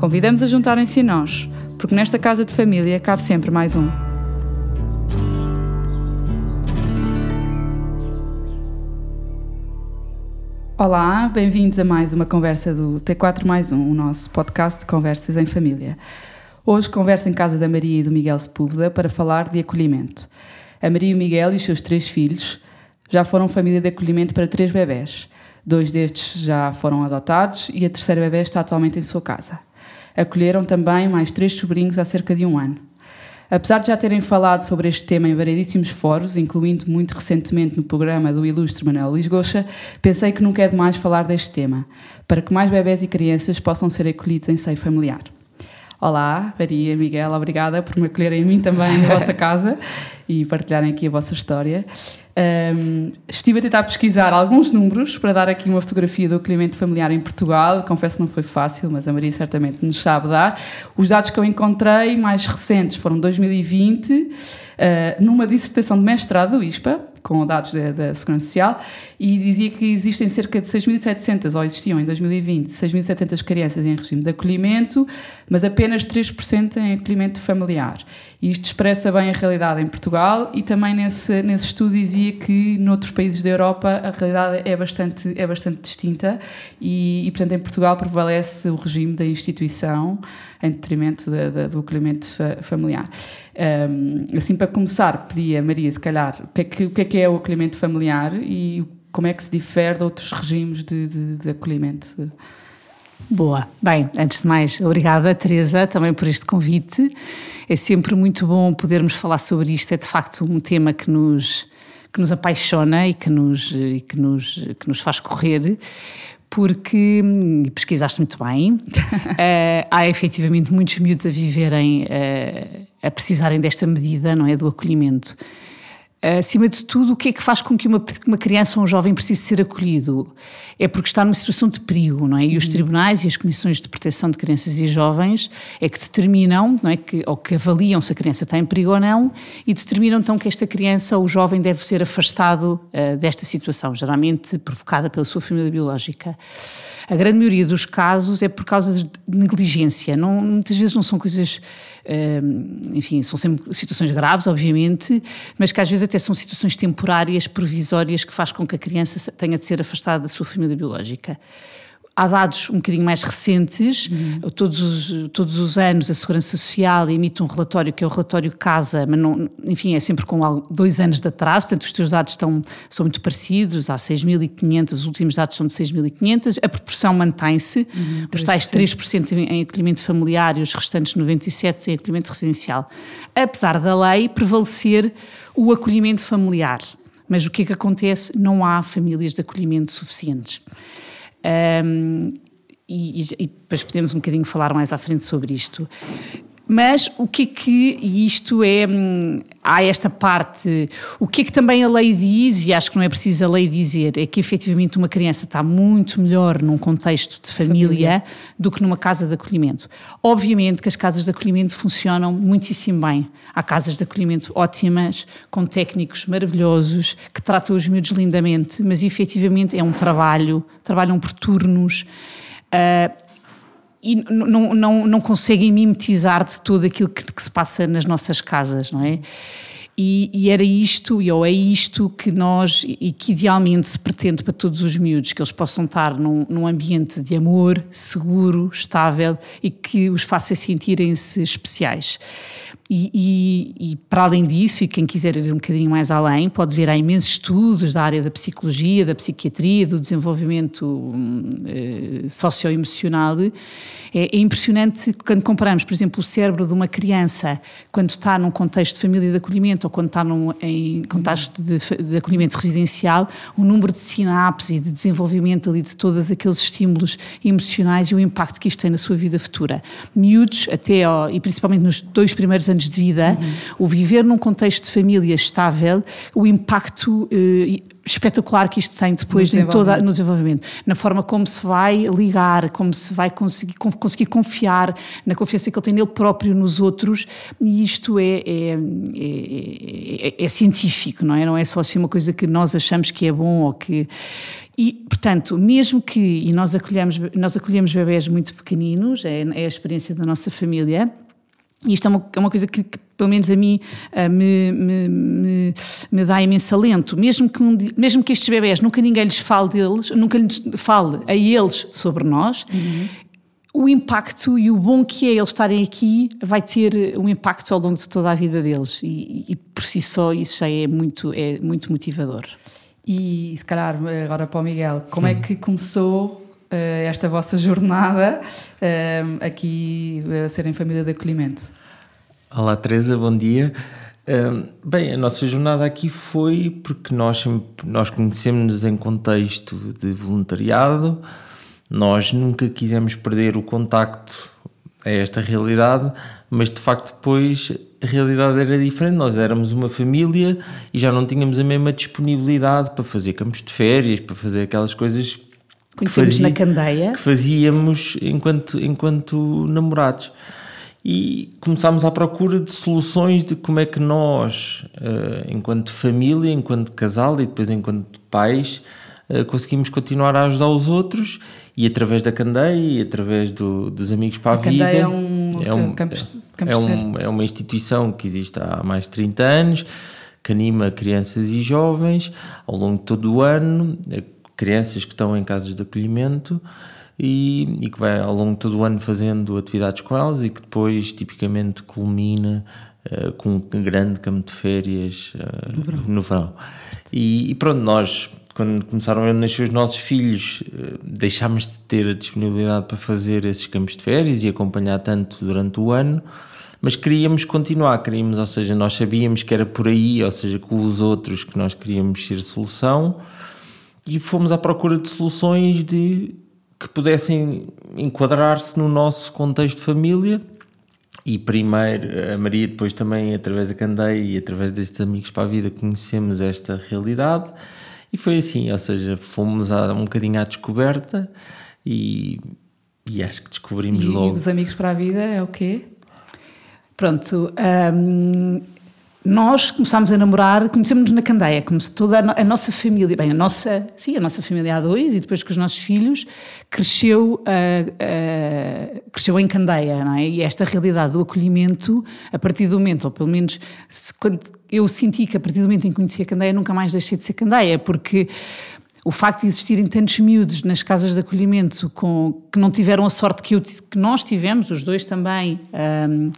Convidamos a juntarem-se a nós, porque nesta casa de família cabe sempre mais um. Olá, bem-vindos a mais uma conversa do T4 mais um, o nosso podcast de conversas em família. Hoje converso em casa da Maria e do Miguel Sepúlveda para falar de acolhimento. A Maria e o Miguel e os seus três filhos já foram família de acolhimento para três bebés. Dois destes já foram adotados e a terceira bebê está atualmente em sua casa. Acolheram também mais três sobrinhos há cerca de um ano. Apesar de já terem falado sobre este tema em variedíssimos fóruns, incluindo muito recentemente no programa do ilustre Manuel Luís Goxa, pensei que nunca é demais falar deste tema, para que mais bebés e crianças possam ser acolhidos em seio familiar. Olá, Maria, Miguel, obrigada por me acolherem a mim também na vossa casa e partilharem aqui a vossa história. Um, estive a tentar pesquisar alguns números para dar aqui uma fotografia do acolhimento familiar em Portugal. Confesso que não foi fácil, mas a Maria certamente nos sabe dar. Os dados que eu encontrei mais recentes foram 2020, uh, numa dissertação de mestrado do ISPA, com dados da, da, Segurança Social, e dizia que existem cerca de 6.700, ou existiam em 2020, 6.700 crianças em regime de acolhimento, mas apenas 3% em acolhimento familiar. E isto expressa bem a realidade em Portugal e também nesse, nesse estudo dizia que noutros países da Europa a realidade é bastante, é bastante distinta e, e portanto, em Portugal prevalece o regime da instituição em detrimento da, da, do acolhimento familiar. Um, assim, para começar, pedi a Maria, se calhar, o que, é que, o que é que é o acolhimento familiar e como é que se difere de outros regimes de, de, de acolhimento? Boa. Bem, antes de mais, obrigada, Teresa, também por este convite. É sempre muito bom podermos falar sobre isto. É de facto um tema que nos, que nos apaixona e que nos, e que nos, que nos faz correr porque, e pesquisaste muito bem, uh, há efetivamente muitos miúdos a viverem, uh, a precisarem desta medida, não é, do acolhimento. Acima de tudo, o que é que faz com que uma, uma criança ou um jovem precise ser acolhido? É porque está numa situação de perigo, não é? E os uhum. tribunais e as comissões de proteção de crianças e jovens é que determinam, não é? Que, ou que avaliam se a criança está em perigo ou não e determinam então que esta criança ou jovem deve ser afastado uh, desta situação, geralmente provocada pela sua família biológica. A grande maioria dos casos é por causa de negligência, não, muitas vezes não são coisas enfim, são sempre situações graves, obviamente, mas que às vezes até são situações temporárias, provisórias, que faz com que a criança tenha de ser afastada da sua família biológica. Há dados um bocadinho mais recentes, uhum. todos, os, todos os anos a Segurança Social emite um relatório que é o relatório Casa, mas não, enfim, é sempre com dois anos de atraso, portanto os teus dados estão, são muito parecidos, há 6.500, os últimos dados são de 6.500, a proporção mantém-se, uhum, os tais 3% em acolhimento familiar e os restantes 97% em acolhimento residencial. Apesar da lei prevalecer o acolhimento familiar, mas o que é que acontece? Não há famílias de acolhimento suficientes. Um, e, e, depois podemos um bocadinho falar mais à frente sobre isto. Mas o que é que, e isto é, hum, há esta parte, o que é que também a lei diz, e acho que não é preciso a lei dizer, é que efetivamente uma criança está muito melhor num contexto de família, família. do que numa casa de acolhimento. Obviamente que as casas de acolhimento funcionam muitíssimo bem. Há casas de acolhimento ótimas, com técnicos maravilhosos, que tratam os miúdos lindamente, mas efetivamente é um trabalho, trabalham por turnos. Uh, e não, não, não conseguem mimetizar de tudo aquilo que, que, se passa nas nossas casas, não é? E, e, era isto, ou é isto que nós, e que idealmente se pretende para todos os miúdos, que eles possam estar num, num ambiente de amor, seguro, estável e que os faça sentirem-se especiais. E, e, e, para além disso, e quem quiser ir um bocadinho mais além, pode ver há imensos estudos da área da psicologia, da psiquiatria, do desenvolvimento eh, socioemocional. É, é impressionante quando comparamos, por exemplo, o cérebro de uma criança quando está num contexto de família de acolhimento ou quando está num, em contexto de, de acolhimento residencial, o número de sinapses e de desenvolvimento ali de todos aqueles estímulos emocionais e o impacto que isto tem na sua vida futura. Miúdos, até e principalmente nos dois primeiros anos de vida, uhum. o viver num contexto de família estável, o impacto eh, espetacular que isto tem depois no, toda, no desenvolvimento, na forma como se vai ligar, como se vai conseguir, conseguir confiar, na confiança que ele tem nele próprio, nos outros, e isto é, é, é, é, é científico, não é? Não é só assim uma coisa que nós achamos que é bom ou que. E, portanto, mesmo que, e nós acolhemos, nós acolhemos bebés muito pequeninos, é, é a experiência da nossa família, e isto é uma, é uma coisa que, que, pelo menos a mim, uh, me, me, me, me, dá imenso alento. Mesmo que, um, mesmo que estes bebés nunca ninguém lhes fale deles, nunca lhes fale a eles sobre nós, uhum. o impacto e o bom que é eles estarem aqui vai ter um impacto ao longo de toda a vida deles. E, e por si só isso já é muito, é muito motivador. E se calhar agora para o Miguel, como é que começou esta vossa jornada uh, aqui a serem família de acolhimento? Olá Teresa, bom dia. Bem, a nossa jornada aqui foi porque nós, nós conhecemos-nos em contexto de voluntariado, nós nunca quisemos perder o contacto a esta realidade, mas de facto depois a realidade era diferente. Nós éramos uma família e já não tínhamos a mesma disponibilidade para fazer campos de férias, para fazer aquelas coisas Conhecemos fazia, na Candeia. Que fazíamos enquanto, enquanto namorados. E começámos à procura de soluções de como é que nós, eh, enquanto família, enquanto casal e depois enquanto pais, eh, conseguimos continuar a ajudar os outros e através da Candeia e através do, dos Amigos para a, a Vida. é um, é, um, campus, campus é, um, é uma instituição que existe há mais de 30 anos, que anima crianças e jovens ao longo de todo o ano crianças que estão em casas de acolhimento e, e, que vai ao longo de todo o ano fazendo atividades com elas e que depois tipicamente culmina uh, com um grande campo de férias uh, no verão. No verão. E, e, pronto, nós, quando começaram a nascer os nossos filhos, uh, deixámos de ter a disponibilidade para fazer esses campos de férias e acompanhar tanto durante o ano mas queríamos continuar, queríamos, ou seja, nós sabíamos que era por aí, ou seja, com os outros que nós queríamos ser solução, e fomos à procura de soluções de, que pudessem enquadrar-se no nosso contexto de família. E primeiro a Maria, depois também através da Candeia e através destes amigos para a vida, conhecemos esta realidade. E foi assim, ou seja, fomos a, um bocadinho à descoberta e, e acho que descobrimos e, logo. Os amigos para a vida é o quê? Pronto, hum, nós começámos a namorar, conhecemos-nos na Candeia, como se toda a, nossa família, bem, a nossa, sim, a nossa família há dois e depois com os nossos filhos, cresceu, uh, uh, cresceu em Candeia, não é? E esta realidade do acolhimento, a partir do momento, ou pelo menos se, quando eu senti que a partir do momento em que conheci a Candeia, nunca mais deixei de ser Candeia, porque o facto de existirem tantos miúdos nas casas de acolhimento com, que não tiveram a sorte que, eu, que nós tivemos, os dois também, um,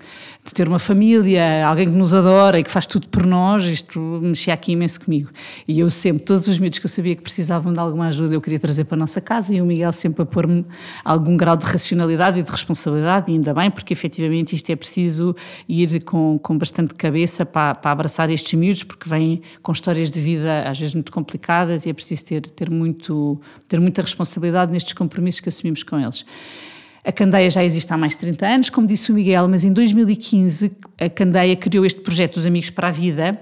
de ter uma família, alguém que nos adora e que faz tudo por nós, isto mexia aqui imenso comigo. E eu sempre, todos os miúdos que eu sabia que precisavam de alguma ajuda, eu queria trazer para a nossa casa e o Miguel sempre a pôr-me algum grau de racionalidade e de responsabilidade, e ainda bem, porque efetivamente isto é preciso ir com, com bastante cabeça para, para abraçar estes miúdos, porque vêm com histórias de vida às vezes muito complicadas e é preciso ter, ter, muito, ter muita responsabilidade nestes compromissos que assumimos com eles. A Candeia já existe há mais de 30 anos, como disse o Miguel, mas em 2015 a Candeia criou este projeto dos Amigos para a Vida,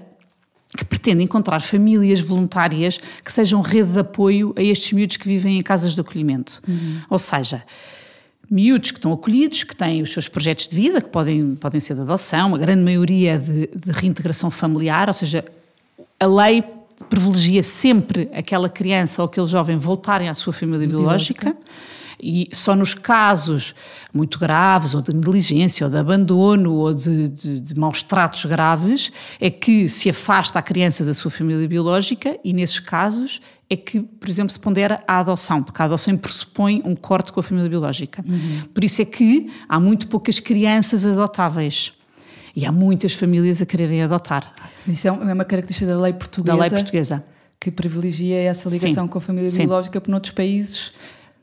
que pretende encontrar famílias voluntárias que sejam rede de apoio a estes miúdos que vivem em casas de acolhimento. Uhum. Ou seja, miúdos que estão acolhidos, que têm os seus projetos de vida, que podem, podem ser de adoção, a grande maioria de, de reintegração familiar, ou seja, a lei privilegia sempre aquela criança ou aquele jovem voltarem à sua família biológica. biológica e só nos casos muito graves, ou de negligência, ou de abandono, ou de, de, de maus tratos graves, é que se afasta a criança da sua família biológica e, nesses casos, é que, por exemplo, se pondera a adoção, porque a adoção pressupõe um corte com a família biológica. Uhum. Por isso é que há muito poucas crianças adotáveis. E há muitas famílias a quererem adotar. Isso é uma característica da lei portuguesa. Da lei portuguesa. Que privilegia essa ligação Sim. com a família Sim. biológica, porque noutros países.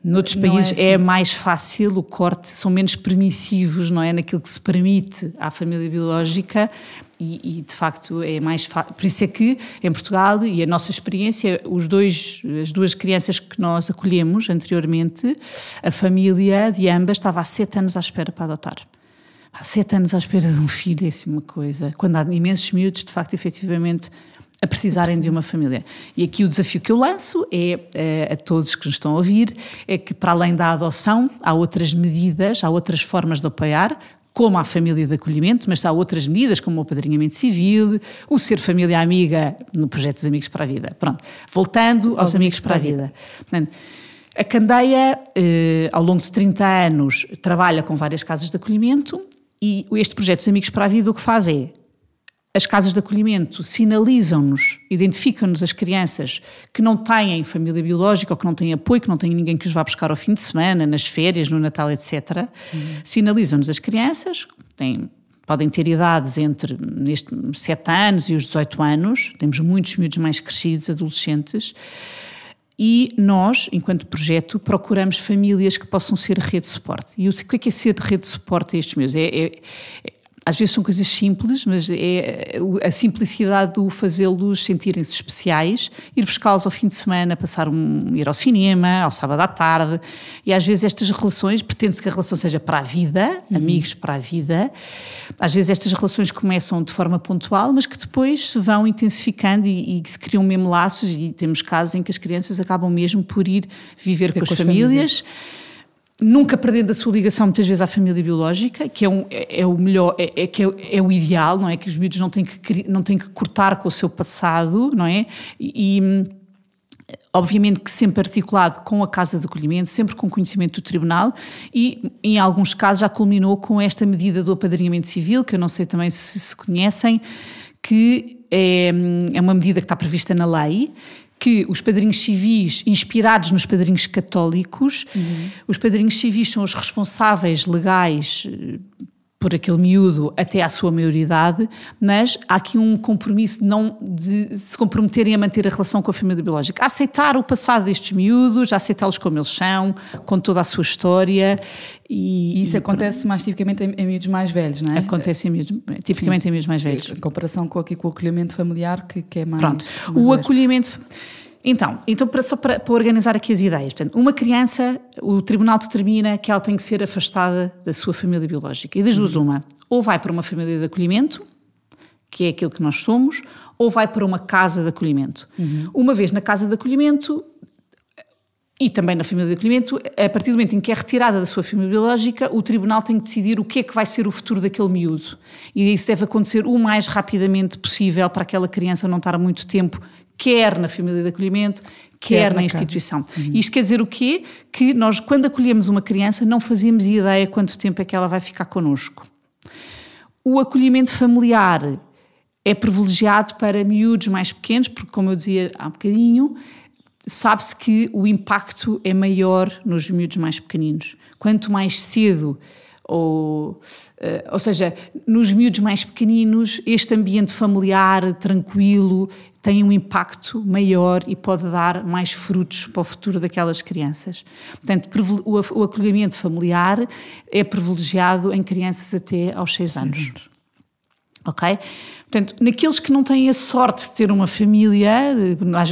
Noutros Não é países é, assim. mais fácil o corte, são menos permissivos, não é? Naquilo que se permite à família biológica e, e, de facto é mais fácil. Por isso é que em Portugal e a nossa experiência, os dois, as duas crianças que nós acolhemos anteriormente, a família de ambas estava há sete anos à espera para adotar. Há sete anos à espera de um filho, é assim uma coisa. Quando há imensos miúdos, de facto, efetivamente, a precisarem de uma família. E aqui o desafio que eu lanço é eh, a todos que nos estão a ouvir, é que para além da adoção, há outras medidas, há outras formas de apoiar, como a família de acolhimento, mas há outras medidas, como o apadrinhamento civil, o ser família amiga no projeto dos Amigos para a Vida. Pronto, voltando aos Amigos para a Vida. Portanto, a Candeia, eh, ao longo de 30 anos, trabalha com várias casas de acolhimento e este projeto dos Amigos para a Vida o que faz é as casas de acolhimento sinalizam-nos, identificam-nos as crianças que não têm família biológica ou que não têm apoio, que não têm ninguém que os vá buscar ao fim de semana, nas férias, no Natal, etc. Sinalizam-nos as crianças, têm, podem ter idades entre neste 7 anos e os 18 anos, temos muitos miúdos mais crescidos, adolescentes, e nós, enquanto projeto, procuramos famílias que possam ser rede de suporte. E o que é que é ser de rede de suporte a estes meus? É, é, é, às vezes são coisas simples, mas é a simplicidade do fazê-los sentirem-se especiais, ir buscá-los ao fim de semana, passar um, ir ao cinema, ao sábado à tarde, e às vezes estas relações, pretende-se que a relação seja para a vida, uhum. amigos para a vida, às vezes estas relações começam de forma pontual, mas que depois se vão intensificando e, e se criam mesmo laços, e temos casos em que as crianças acabam mesmo por ir viver com, com as, as famílias, famílias nunca perdendo a sua ligação muitas vezes à família biológica, que é, um, é, é o melhor, é, é que é, é, o ideal, não é? Que os miúdos não têm que, não têm que cortar com o seu passado, não é? E, obviamente que sempre articulado com a Casa de Acolhimento, sempre com conhecimento do Tribunal e em alguns casos já culminou com esta medida do apadrinhamento civil, que eu não sei também se se conhecem, que é, é uma medida que está prevista na lei, que os padrinhos civis, inspirados nos padrinhos católicos, uhum. os padrinhos civis são os responsáveis legais por aquele miúdo até à sua maioridade, mas há aqui um compromisso de não de se comprometerem a manter a relação com a família biológica, a aceitar o passado destes miúdos, a aceitá-los como eles são, com toda a sua história. E, e isso e, acontece mais tipicamente em, em miúdos mais velhos, não é? Acontece em miúdos, tipicamente Sim. em miúdos mais velhos. Em comparação com, aqui, com o acolhimento familiar, que, que é mais. Pronto, o acolhimento. Então, então para, só para, para, organizar aqui as ideias. Portanto, uma criança, o tribunal determina que ela tem que ser afastada da sua família biológica. E das duas, uma, ou vai para uma família de acolhimento, que é aquilo que nós somos, ou vai para uma casa de acolhimento. Uhum. Uma vez na casa de acolhimento, e também na família de acolhimento, a partir do momento em que é retirada da sua família biológica, o tribunal tem que decidir o que é que vai ser o futuro daquele miúdo. E isso deve acontecer o mais rapidamente possível para aquela criança não estar muito tempo quer na família de acolhimento, quer, quer na, instituição. Uhum. Isto quer dizer o quê? Que nós, quando acolhemos uma criança, não fazemos ideia quanto tempo é que ela vai ficar connosco. O acolhimento familiar é privilegiado para miúdos mais pequenos, porque, como eu dizia há um bocadinho, sabe-se que o impacto é maior nos miúdos mais pequeninos. Quanto mais cedo ou, ou seja, nos miúdos mais pequeninos, este ambiente familiar, tranquilo, tem um impacto maior e pode dar mais frutos para o futuro daquelas crianças. Portanto, o acolhimento familiar é privilegiado em crianças até aos 6 anos. Ok? Portanto, naqueles que não têm a sorte de ter uma família,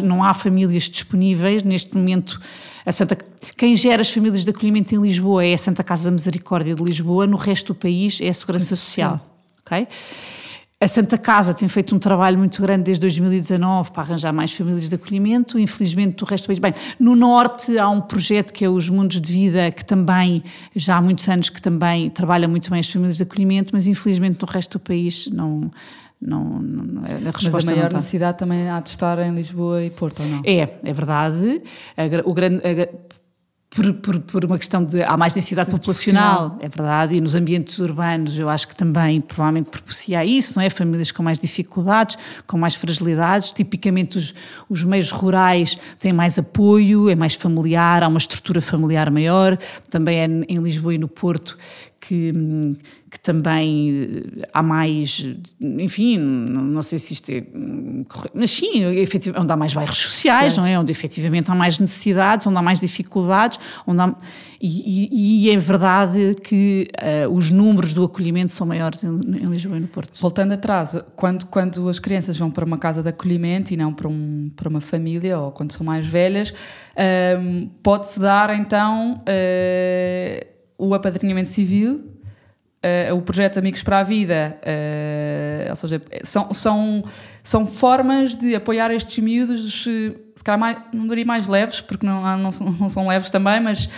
não há famílias disponíveis, neste momento, a Santa, quem gera as famílias de acolhimento em Lisboa é a Santa Casa da Misericórdia de Lisboa, no resto do país é a Segurança Social. Ok? A Santa Casa tem feito um trabalho muito grande desde 2019 para arranjar mais famílias de acolhimento, infelizmente do resto do país. Bem, no Norte há um projeto que é os Mundos de Vida, que também, já há muitos anos, que também trabalha muito bem as famílias de acolhimento, mas infelizmente no resto do país não... Não, não, a resposta Mas a maior necessidade também há de estar em Lisboa e Porto, ou não? É, é verdade. O grande, por, por, por, uma questão de. Há mais densidade populacional, é verdade, e nos ambientes urbanos eu acho que também provavelmente propicia isso, não é? Famílias com mais dificuldades, com mais fragilidades. Tipicamente os, os meios rurais têm mais apoio, é mais familiar, há uma estrutura familiar maior. Também é em Lisboa e no Porto que, que também há mais, enfim, não sei se isto é correto, mas sim, onde há mais bairros sociais, não é? Onde efetivamente há mais necessidades, onde há mais dificuldades, onde há, e, e é verdade que uh, os números do acolhimento são maiores em, em, Lisboa e no Porto. Voltando atrás, quando, quando as crianças vão para uma casa de acolhimento e não para, um, para uma família, ou quando são mais velhas, um, pode-se dar então uh, o apadrinhamento civil, uh, o projeto Amigos para a Vida, uh, ou seja, são, são, são formas de apoiar estes miúdos, se calhar mais, não diria mais leves, porque não, não, são, não são leves também, mas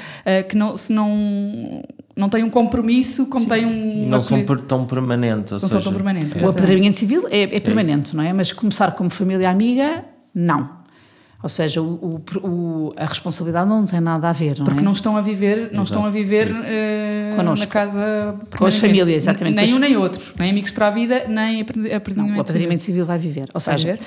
que não, se não não têm um compromisso como Sim. têm um. Não são tão permanentes. Não seja, são tão permanentes. O apadrinhamento civil é, é permanente, é não é? Mas começar como família amiga, não. Ou seja, o, o, a responsabilidade não tem nada a ver, não Porque é? não estão a viver, não estão a viver uh, na casa com as famílias, exatamente. Nem um nem outro, nem amigos para a vida, nem apadrinhamento não, o apadrinhamento civil. civil vai viver. Ou seja,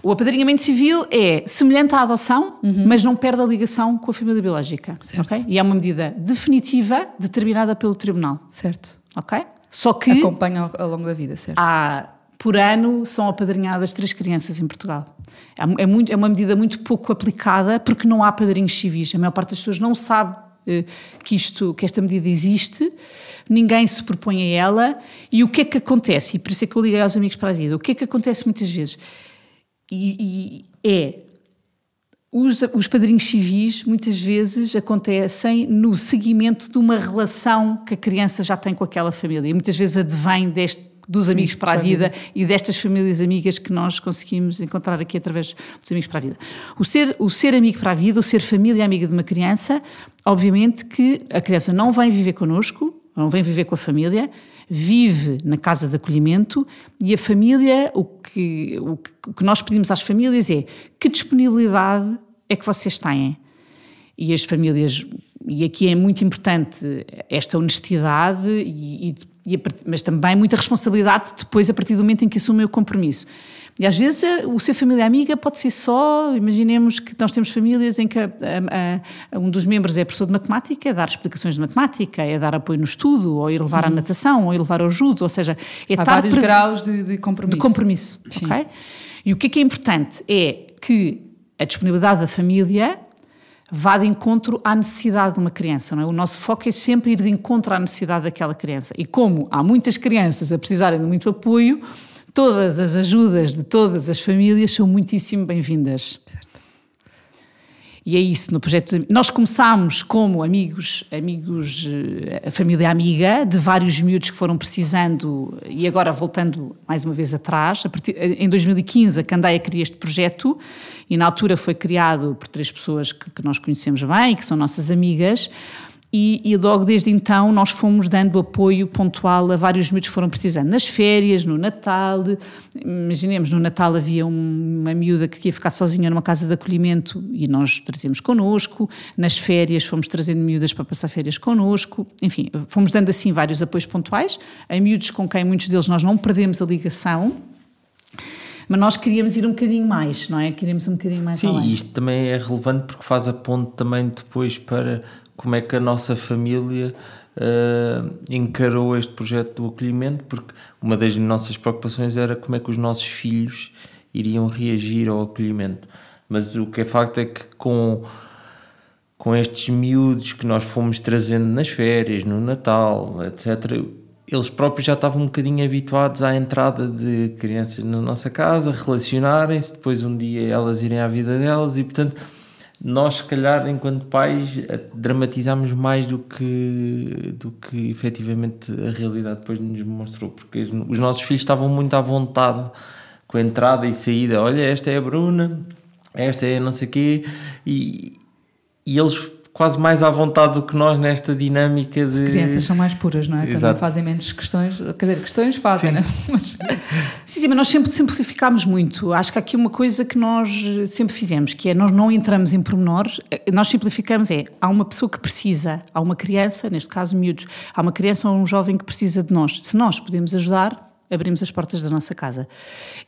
o apadrinhamento civil é semelhante à adoção, uhum. mas não perde a ligação com a família biológica. Certo. Okay? E é uma medida definitiva, determinada pelo tribunal. Certo. Ok? Só que. Acompanha ao, ao longo da vida, certo. Há por ano são apadrinhadas três crianças em Portugal. É, muito, é uma medida muito pouco aplicada porque não há padrinhos civis. A maior parte das pessoas não sabe eh, que, isto, que esta medida existe, ninguém se propõe a ela. E o que é que acontece? E por isso é que eu liguei aos amigos para a vida. O que é que acontece muitas vezes? E, e é. Os, os padrinhos civis muitas vezes acontecem no seguimento de uma relação que a criança já tem com aquela família. E muitas vezes advém deste dos Sim, amigos para a vida, vida, e destas famílias amigas que nós conseguimos encontrar aqui através dos amigos para a vida. O ser, o ser amigo para a vida, o ser família amiga de uma criança, obviamente que a criança não vem viver connosco, não vem viver com a família, vive na casa de acolhimento e a família, o que, o que, o que nós pedimos às famílias é que disponibilidade é que vocês têm? E as famílias e aqui é muito importante esta honestidade, e, e, mas também muita responsabilidade depois a partir do momento em que assumem o compromisso. E às vezes eh, o ser família amiga pode ser só, imaginemos que nós temos famílias em que a, a, a, um dos membros é professor de matemática, é dar explicações de matemática, é dar apoio no estudo, ou ir levar uhum. à natação, ou ir levar ao judo, ou seja, é Há vários graus de, de, compromisso. De compromisso, ok? E o que é que é importante é que a disponibilidade da família vá de encontro à necessidade de uma criança. É? O nosso foco é sempre ir de encontro à necessidade daquela criança. E como há muitas crianças a precisarem de muito apoio, todas as ajudas de todas as famílias são muitíssimo bem-vindas. E é isso, no projeto. Nós começámos como amigos, amigos, eh, a família amiga, de vários miúdos que foram precisando, e agora voltando mais uma vez atrás, partir, em 2015 a Candeia cria este projeto, e na altura foi criado por três pessoas que, que nós conhecemos bem, que são nossas amigas, e, e, logo desde então nós fomos dando apoio pontual a vários miúdos que foram precisando. Nas férias, no Natal, imaginemos, no Natal havia uma miúda que ia ficar sozinha numa casa de acolhimento e nós trazíamos connosco, nas férias fomos trazendo miúdas para passar férias connosco, enfim, fomos dando assim vários apoios pontuais, a miúdos com quem muitos deles nós não perdemos a ligação, mas nós queríamos ir um bocadinho mais, não é? Queríamos um bocadinho mais Sim, além. isto também é relevante porque faz a ponte também depois para como é que a nossa família uh, encarou este projeto do acolhimento, porque uma das nossas preocupações era como é que os nossos filhos iriam reagir ao acolhimento. Mas o que é facto é que com, com estes miúdos que nós fomos trazendo nas férias, no Natal, etc., eles próprios já estavam um bocadinho habituados à entrada de crianças na nossa casa, relacionarem-se, depois um dia elas irem à vida delas e, portanto, nós, se calhar, enquanto pais, dramatizamos mais do que, do que efetivamente a realidade depois nos mostrou, porque os nossos filhos estavam muito à vontade com a entrada e saída. Olha, esta é a Bruna, esta é não sei quê, e, e eles quase mais à vontade do que nós nesta dinâmica de. As crianças são mais puras, não é? Exato. Também fazem menos questões. Quer dizer, questões fazem, não é? Mas... Sim, sim, mas nós sempre simplificámos muito. Acho que há aqui uma coisa que nós sempre fizemos, que é nós não entramos em pormenores, nós simplificamos é, há uma pessoa que precisa, há uma criança, neste caso miúdos, há uma criança ou um jovem que precisa de nós. Se nós podemos ajudar, abrimos as portas da nossa casa.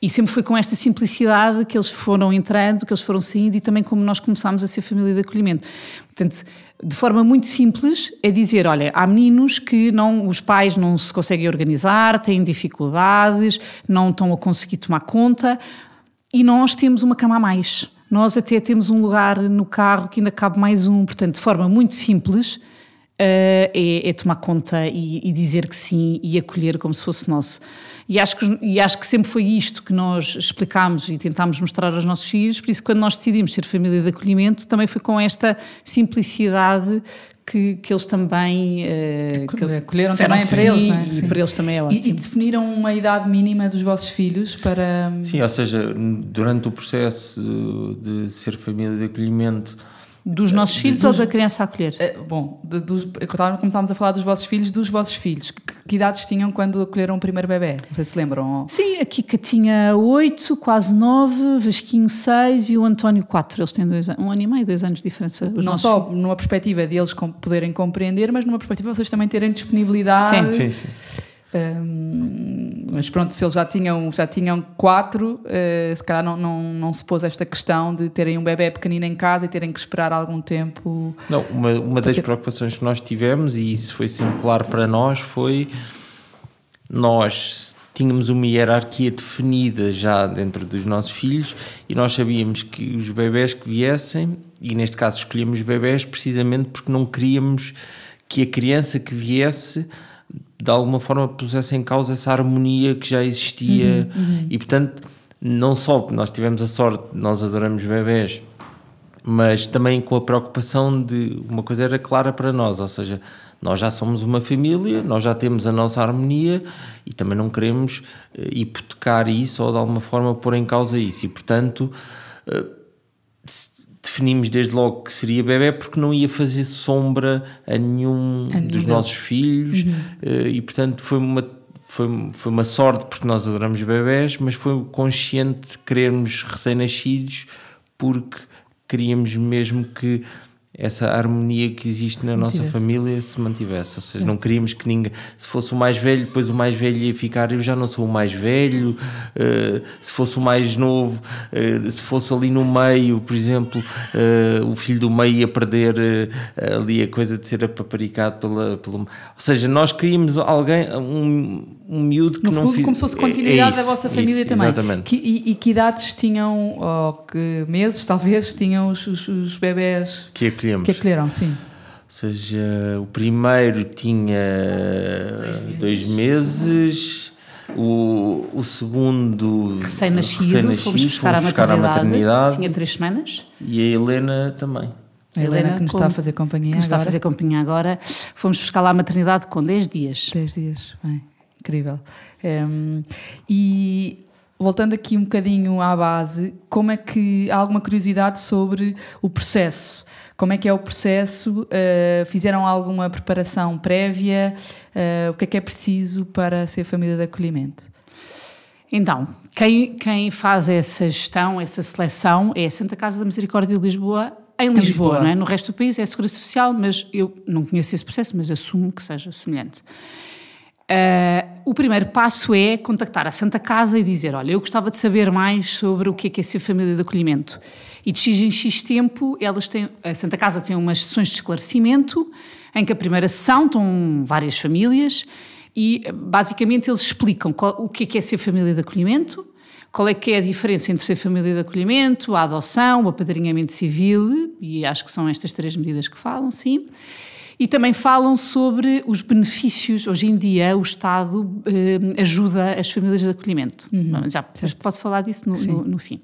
E sempre foi com esta simplicidade que eles foram entrando, que eles foram saindo e também como nós começámos a ser família de acolhimento. Portanto, de forma muito simples, é dizer, olha, há meninos que não, os pais não se conseguem organizar, têm dificuldades, não estão a conseguir tomar conta e nós temos uma cama a mais. Nós até temos um lugar no carro que ainda cabe mais um, portanto, de forma muito simples, é, é, tomar conta e, e, dizer que sim e acolher como se fosse nosso. E acho, que, e acho que sempre foi isto que nós explicámos e tentámos mostrar aos nossos filhos, por isso, quando nós decidimos ser família de acolhimento, também foi com esta simplicidade que, que eles também uh, que acolheram também para eles, não é? Sim. para eles também é ótimo. E, e, definiram uma idade mínima dos vossos filhos para. Sim, ou seja, durante o processo de ser família de acolhimento dos nossos filhos dos, ou da criança a acolher? Eh, bom, de, dos, como estávamos a falar dos vossos filhos, dos vossos filhos. Que, que, idades tinham quando acolheram o primeiro bebê? Não sei se lembram. Sim, a Kika tinha oito, quase nove, Vasquinho seis e o António quatro. Eles têm dois, um ano e meio, dois anos de diferença. Não nossos... só numa perspectiva de eles poderem compreender, mas numa perspectiva de vocês também terem disponibilidade. Sim, sim, sim. Um, mas pronto, se eles já tinham, já tinham quatro, uh, se calhar não, não, não se pôs esta questão de terem um bebê pequenino em casa e terem que esperar algum tempo. Não, uma, uma das ter... preocupações que nós tivemos, e isso foi sempre claro para nós, foi nós tínhamos uma hierarquia definida já dentro dos nossos filhos e nós sabíamos que os bebés que viessem, e neste caso escolhemos bebés precisamente porque não queríamos que a criança que viesse de alguma forma pusesse em causa essa harmonia que já existia uhum, uhum. e portanto não só nós tivemos a sorte nós adoramos bebés mas também com a preocupação de uma coisa era clara para nós ou seja nós já somos uma família nós já temos a nossa harmonia e também não queremos uh, hipotecar isso ou de alguma forma pôr em causa isso e portanto uh, definimos desde logo que seria bebê porque não ia fazer sombra a nenhum a dos nossos filhos uhum. Eh, e portanto foi uma foi, foi uma sorte porque nós adoramos bebés mas foi consciente de querermos recém-nascidos porque queríamos mesmo que essa harmonia que existe se na nossa família se mantivesse. Ou seja, não queríamos que ninguém. Se fosse o mais velho, depois o mais velho ia ficar. Eu já não sou o mais velho. Uh, se fosse o mais novo, uh, se fosse ali no meio, por exemplo, uh, o filho do meio ia perder ali a coisa de ser apaparicado pela, pela. Ou seja, nós queríamos alguém, um, um miúdo que no não. Fundo, como se fosse continuidade é, é da vossa família isso, também. Exatamente. Que, e, e, que idades tinham, ou que meses talvez, tinham os, os, os bebés. Que acolhemos. Que acolheram, sim. Ou seja, o primeiro tinha dois meses, o, o segundo recém-nascido, recém fomos buscar, fomos buscar a, maternidade, maternidade. Tinha três semanas. E a Helena também. A Helena, Helena que nos está a fazer companhia que nos agora. está a fazer companhia agora. Fomos buscar lá a maternidade com 10 dias. 10 dias, bem, incrível. Um, e voltando aqui um bocadinho à base, como é que há alguma curiosidade sobre o processo? Como é que é o processo? Uh, fizeram alguma preparação prévia? Uh, o que é que é preciso para ser família de acolhimento? Então, quem, quem faz essa gestão, essa seleção, é a Santa Casa da Misericórdia de Lisboa, em Lisboa, Lisboa. Não é? no resto do país é a Segurança Social, mas eu não conheço esse processo, mas assumo que seja semelhante. Uh, o primeiro passo é contactar a Santa Casa e dizer: Olha, eu gostava de saber mais sobre o que é, que é ser família de acolhimento. E de X em X tempo, elas têm, a Santa Casa tem umas sessões de esclarecimento, em que a primeira sessão estão várias famílias e basicamente eles explicam qual, o que é, que é ser família de acolhimento, qual é que é a diferença entre ser família de acolhimento, a adoção, o apadrinhamento civil, e acho que são estas três medidas que falam, sim. E também falam sobre os benefícios. Hoje em dia, o Estado eh, ajuda as famílias de acolhimento. Uhum, Já posso falar disso no, no, no fim.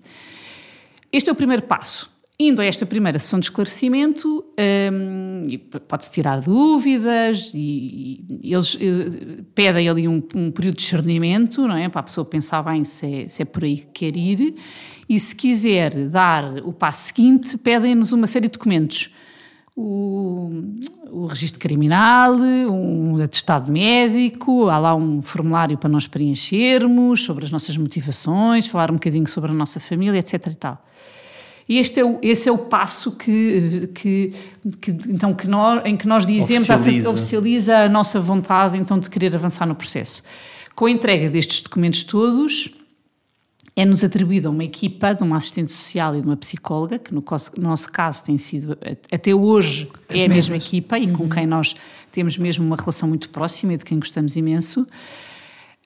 Este é o primeiro passo. Indo a esta primeira sessão de esclarecimento, um, pode-se tirar dúvidas e, e eles uh, pedem ali um, um, período de discernimento, não é? Para a pessoa pensar bem se é, se é por aí que quer ir. E se quiser dar o passo seguinte, pedem-nos uma série de documentos. O, o registro criminal, um atestado médico, há lá um formulário para nós preenchermos sobre as nossas motivações, falar um bocadinho sobre a nossa família, etc. E tal. E este é o, esse é o passo que, que, que então, que nós, em que nós dizemos, oficializa. A, oficializa a nossa vontade então de querer avançar no processo. Com a entrega destes documentos todos, é-nos atribuída uma equipa de uma assistente social e de uma psicóloga, que no nosso caso tem sido, até hoje, As é a mesma equipa e uhum. com quem nós temos mesmo uma relação muito próxima e de quem gostamos imenso.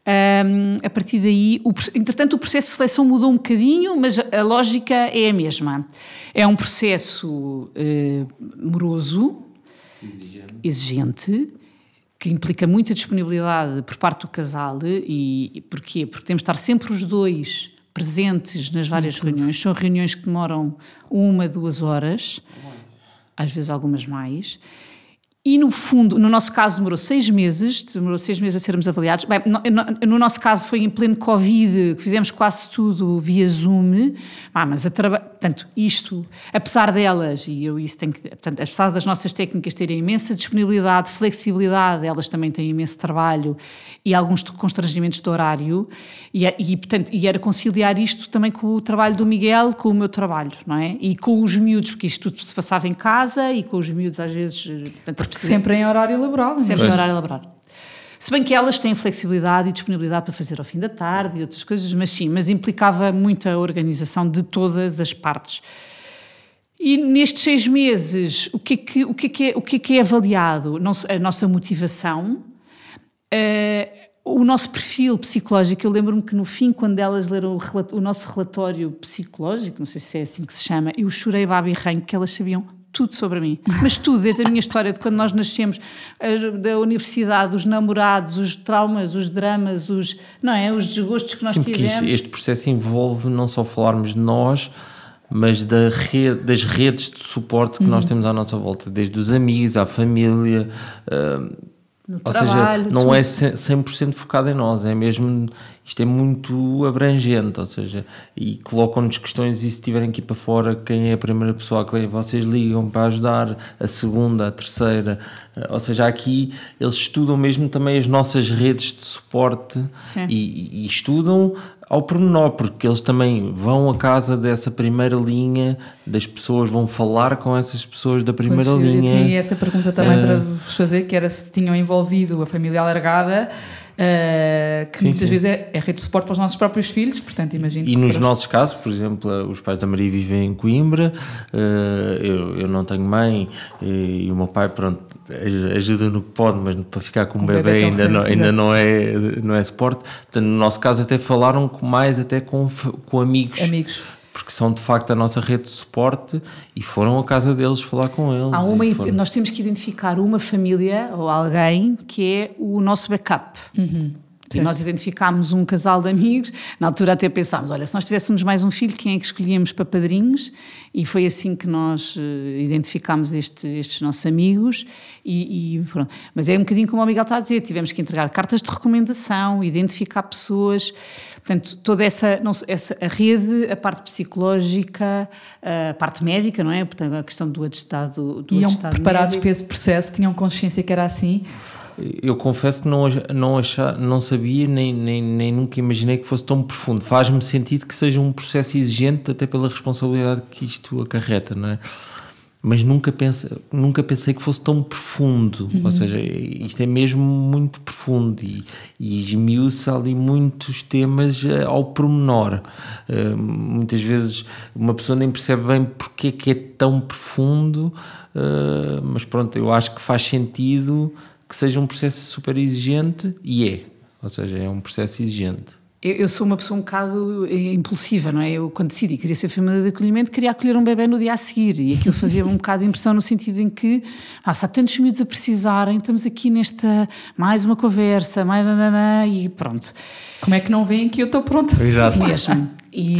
Um, a partir daí, o, entretanto, o processo de seleção mudou um bocadinho, mas a lógica é a mesma. É um processo uh, moroso, exigente. exigente. que implica muita disponibilidade por parte do casal. E, e porquê? Porque temos de estar sempre os dois presentes nas várias reuniões. São reuniões que demoram uma, duas horas, às vezes algumas mais. E no fundo, no nosso caso demorou seis meses, demorou seis meses a sermos avaliados. Bem, no, no, nosso caso foi em pleno Covid, que fizemos quase tudo via Zoom. Ah, mas a portanto, isto, apesar delas, e eu isso tenho que, portanto, apesar das nossas técnicas terem imensa disponibilidade, flexibilidade, elas também têm imenso trabalho e alguns constrangimentos de horário, e, e, portanto, e era conciliar isto também com o trabalho do Miguel, com o meu trabalho, não é? E com os miúdos, porque isto tudo se passava em casa e com os miúdos às vezes... Portanto, Sempre em horário laboral. Sempre pois. em horário laboral. Se bem que elas têm flexibilidade e disponibilidade para fazer ao fim da tarde e outras coisas, mas sim, mas implicava muita organização de todas as partes. E nestes seis meses, o que é que, o que, é, que é, o que, é, que é avaliado? A nossa motivação, uh, o nosso perfil psicológico. Eu lembro-me que no fim, quando elas leram o, o, nosso relatório psicológico, não sei se é assim que se chama, eu chorei babi ranho, que elas sabiam tudo sobre mim. Mas tudo, desde a minha história de quando nós nascemos, da universidade, os namorados, os traumas, os dramas, os, não é? os desgostos que nós Sim, tivemos. Este processo envolve não só falarmos de nós, mas da rede, das redes de suporte que uhum. nós temos à nossa volta, desde os amigos, à família. Uh, Ou trabalho, seja, não tudo. é 100% focado em nós, é mesmo, isto é muito abrangente, ou seja, e colocam-nos questões e se tiverem ir para fora, quem é a primeira pessoa que vocês ligam para ajudar, a segunda, a terceira, ou seja, aqui eles estudam mesmo também as nossas redes de suporte e, e, estudam ao pormenor, porque eles também vão à casa dessa primeira linha, das pessoas, vão falar com essas pessoas da primeira pois, linha. Eu tinha essa pergunta também para vos fazer, que era se tinham envolvido a família alargada. Uh, que sim, muitas sim. vezes é, é rede de suporte para os nossos próprios filhos, portanto, imagino. E nos para... nossos casos, por exemplo, os pais da Maria vivem em Coimbra, uh, eu, eu não tenho mãe e, e o meu pai, pronto, ajuda no que pode, mas para ficar com um bebê, bebê ainda, não, ainda não, é, não é suporte. Portanto, no nosso caso até falaram mais até com, com amigos. Amigos. Porque são de facto a nossa rede de suporte e foram à casa deles falar com eles. Há uma, foram... Nós temos que identificar uma família ou alguém que é o nosso backup. Uhum. E nós identificámos um casal de amigos, na altura até pensámos, olha, se nós tivéssemos mais um filho, quem é que escolhíamos para padrinhos? E foi assim que nós uh, identificámos este, estes nossos amigos e, e, pronto. Mas é um bocadinho como o Miguel está a dizer, tivemos que entregar cartas de recomendação, identificar pessoas, portanto, toda essa, não, essa a rede, a parte psicológica, a parte médica, não é? Portanto, a questão do atestado do Iam atestado preparados médico. para esse processo, tinham consciência que era assim? Eu confesso que não, não, achar, não sabia nem, nem, nem nunca imaginei que fosse tão profundo. Faz-me sentido que seja um processo exigente, até pela responsabilidade que isto acarreta, não é? Mas nunca, pense, nunca pensei que fosse tão profundo. Uhum. Ou seja, isto é mesmo muito profundo e, e esmiuça ali muitos temas eh, ao pormenor. Uh, muitas vezes uma pessoa nem percebe bem porque é que é tão profundo, uh, mas pronto, eu acho que faz sentido que seja um processo super exigente e é. Ou seja, é um processo exigente. Eu, eu sou uma pessoa um bocado eh, impulsiva, não é? Eu, quando decidi que queria ser família de acolhimento, queria acolher um bebê no dia a seguir. E aquilo fazia um bocado de impressão no sentido em que, ah, se há tantos miúdos a precisarem, estamos aqui nesta. mais uma conversa, mais. Nananã, e pronto. Como é que não veem que eu estou pronta? Exato. Mesmo. E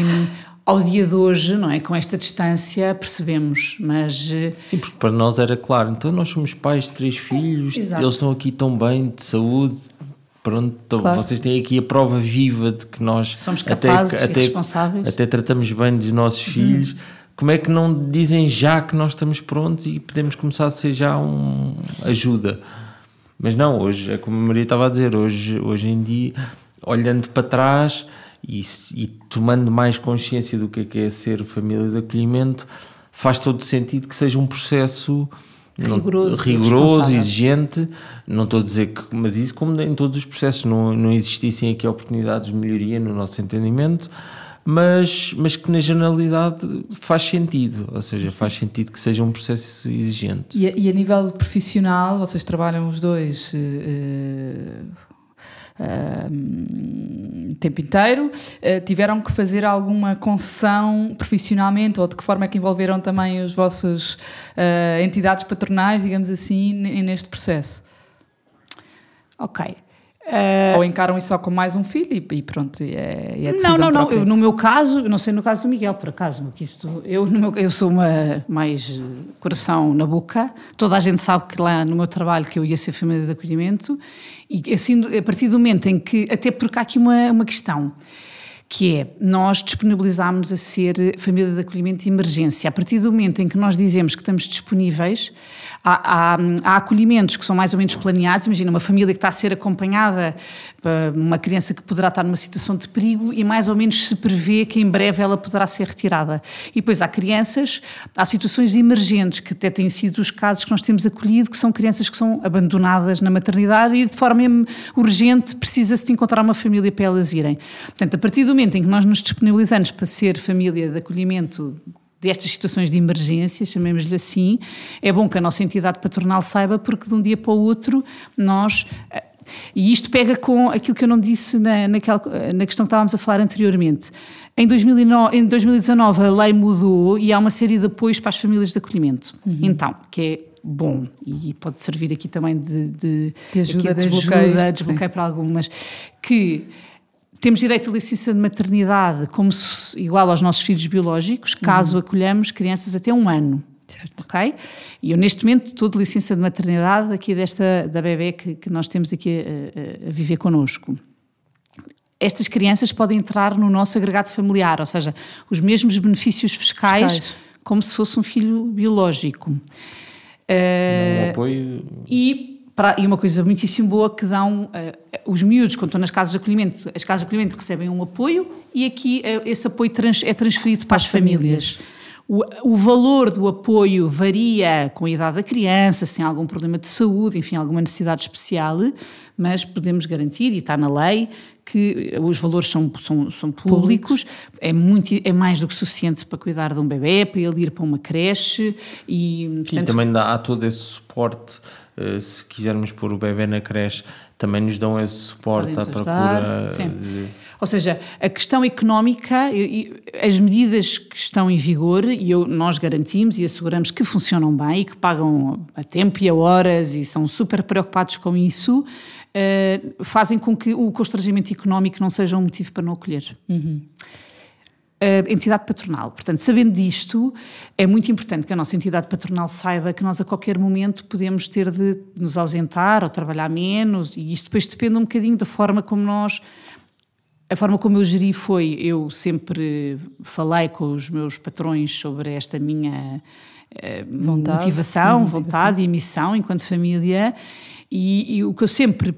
ao dia de hoje, não é? Com esta distância, percebemos, mas... Eh, Sim, porque para nós era claro, então nós somos pais de três filhos, Exato. eles estão aqui tão bem, de saúde, pronto, então claro. vocês têm aqui a prova viva de que nós... Somos capazes até, e responsáveis. Até tratamos bem dos nossos uhum. filhos. Como é que não dizem já que nós estamos prontos e podemos começar a ser já um ajuda? Mas não, hoje, é como a Maria estava a dizer, hoje, hoje em dia, olhando para trás e, e, tomando mais consciência do que é, que é ser família de acolhimento, faz todo sentido que seja um processo rigoroso, não, rigoroso exigente. Não estou a dizer que, mas isso como em todos os processos não, não existissem aqui oportunidades de melhoria no nosso entendimento, mas, mas que na generalidade faz sentido, ou seja, Sim. faz sentido que seja um processo exigente. E a, e a nível profissional, vocês trabalham os dois. Uh, tempo inteiro, uh, tiveram que fazer alguma concessão profissionalmente ou de que forma é que envolveram também as vossas uh, entidades patronais, digamos assim, neste processo? Ok. Uh, Ou encaram isso só como mais um filho e, pronto, é, é Não, não, não. Eu, no meu caso, não sei no caso do Miguel, por acaso, que isto, eu, no meu, eu sou uma mais coração na boca. Toda a gente sabe que lá no meu trabalho que eu ia ser família de acolhimento e assim, a partir do momento em que, até porque há aqui uma, uma questão que é nós disponibilizámos a ser família de acolhimento de emergência. A partir do momento em que nós dizemos que estamos disponíveis, há, há, há, acolhimentos que são mais ou menos planeados. Imagina uma família que está a ser acompanhada, uma criança que poderá estar numa situação de perigo e mais ou menos se prevê que em breve ela poderá ser retirada. E depois há crianças, há situações emergentes, que até têm sido os casos que nós temos acolhido, que são crianças que são abandonadas na maternidade e de forma urgente precisa-se de encontrar uma família para elas irem. Portanto, a partir do momento em que nós nos disponibilizamos para ser família de acolhimento destas situações de emergência, chamemos-lhe assim, é bom que a nossa entidade patronal saiba, porque de um dia para o outro nós. Eh, e isto pega com aquilo que eu não disse na, naquela, na questão que estávamos a falar anteriormente. Em, 2009, em 2019 a lei mudou e há uma série de apoios para as famílias de acolhimento. Uhum. Então, que é bom e pode servir aqui também de, de, de ajuda, de desbloqueio, desbloqueio para algumas, que temos direito à licença de maternidade como se, igual aos nossos filhos biológicos, caso uhum. acolhamos crianças até um ano. Certo. Ok? E eu, neste momento, estou de licença de maternidade aqui desta, da bebê que, que nós temos aqui a, a, viver connosco estas crianças podem entrar no nosso agregado familiar, ou seja, os mesmos benefícios fiscais, fiscais. como se fosse um filho biológico. Uh, apoio... E para, e uma coisa muitíssimo boa que dão uh, os miúdos, quando estão nas casas de acolhimento, as casas de acolhimento recebem um apoio e aqui uh, esse apoio trans, é transferido para, para as famílias. famílias. O, o, valor do apoio varia com a idade da criança, se tem algum problema de saúde, enfim, alguma necessidade especial, mas podemos garantir, e está na lei, que os valores são, são, são públicos, é, muito, é mais do que suficiente para cuidar de um bebê, para ele ir para uma creche e... Portanto, também dá, há todo esse suporte eh, se quisermos pôr o bebê na creche, também nos dão esse suporte à procura. De... Ou seja, a questão económica, as medidas que estão em vigor, e eu, nós garantimos e asseguramos que funcionam bem e que pagam a tempo e a horas e são super preocupados com isso, uh, fazem com que o constrangimento económico não seja um motivo para não acolher. Uhum entidade patronal. Portanto, sabendo disto, é muito importante que a nossa entidade patronal saiba que nós a qualquer momento podemos ter de nos ausentar ou trabalhar menos, e isto depois depende um bocadinho da forma como nós. A forma como eu geri foi, eu sempre falei com os meus patrões sobre esta minha uh, vontade, motivação, motivação, vontade e missão enquanto família, e, e o que eu sempre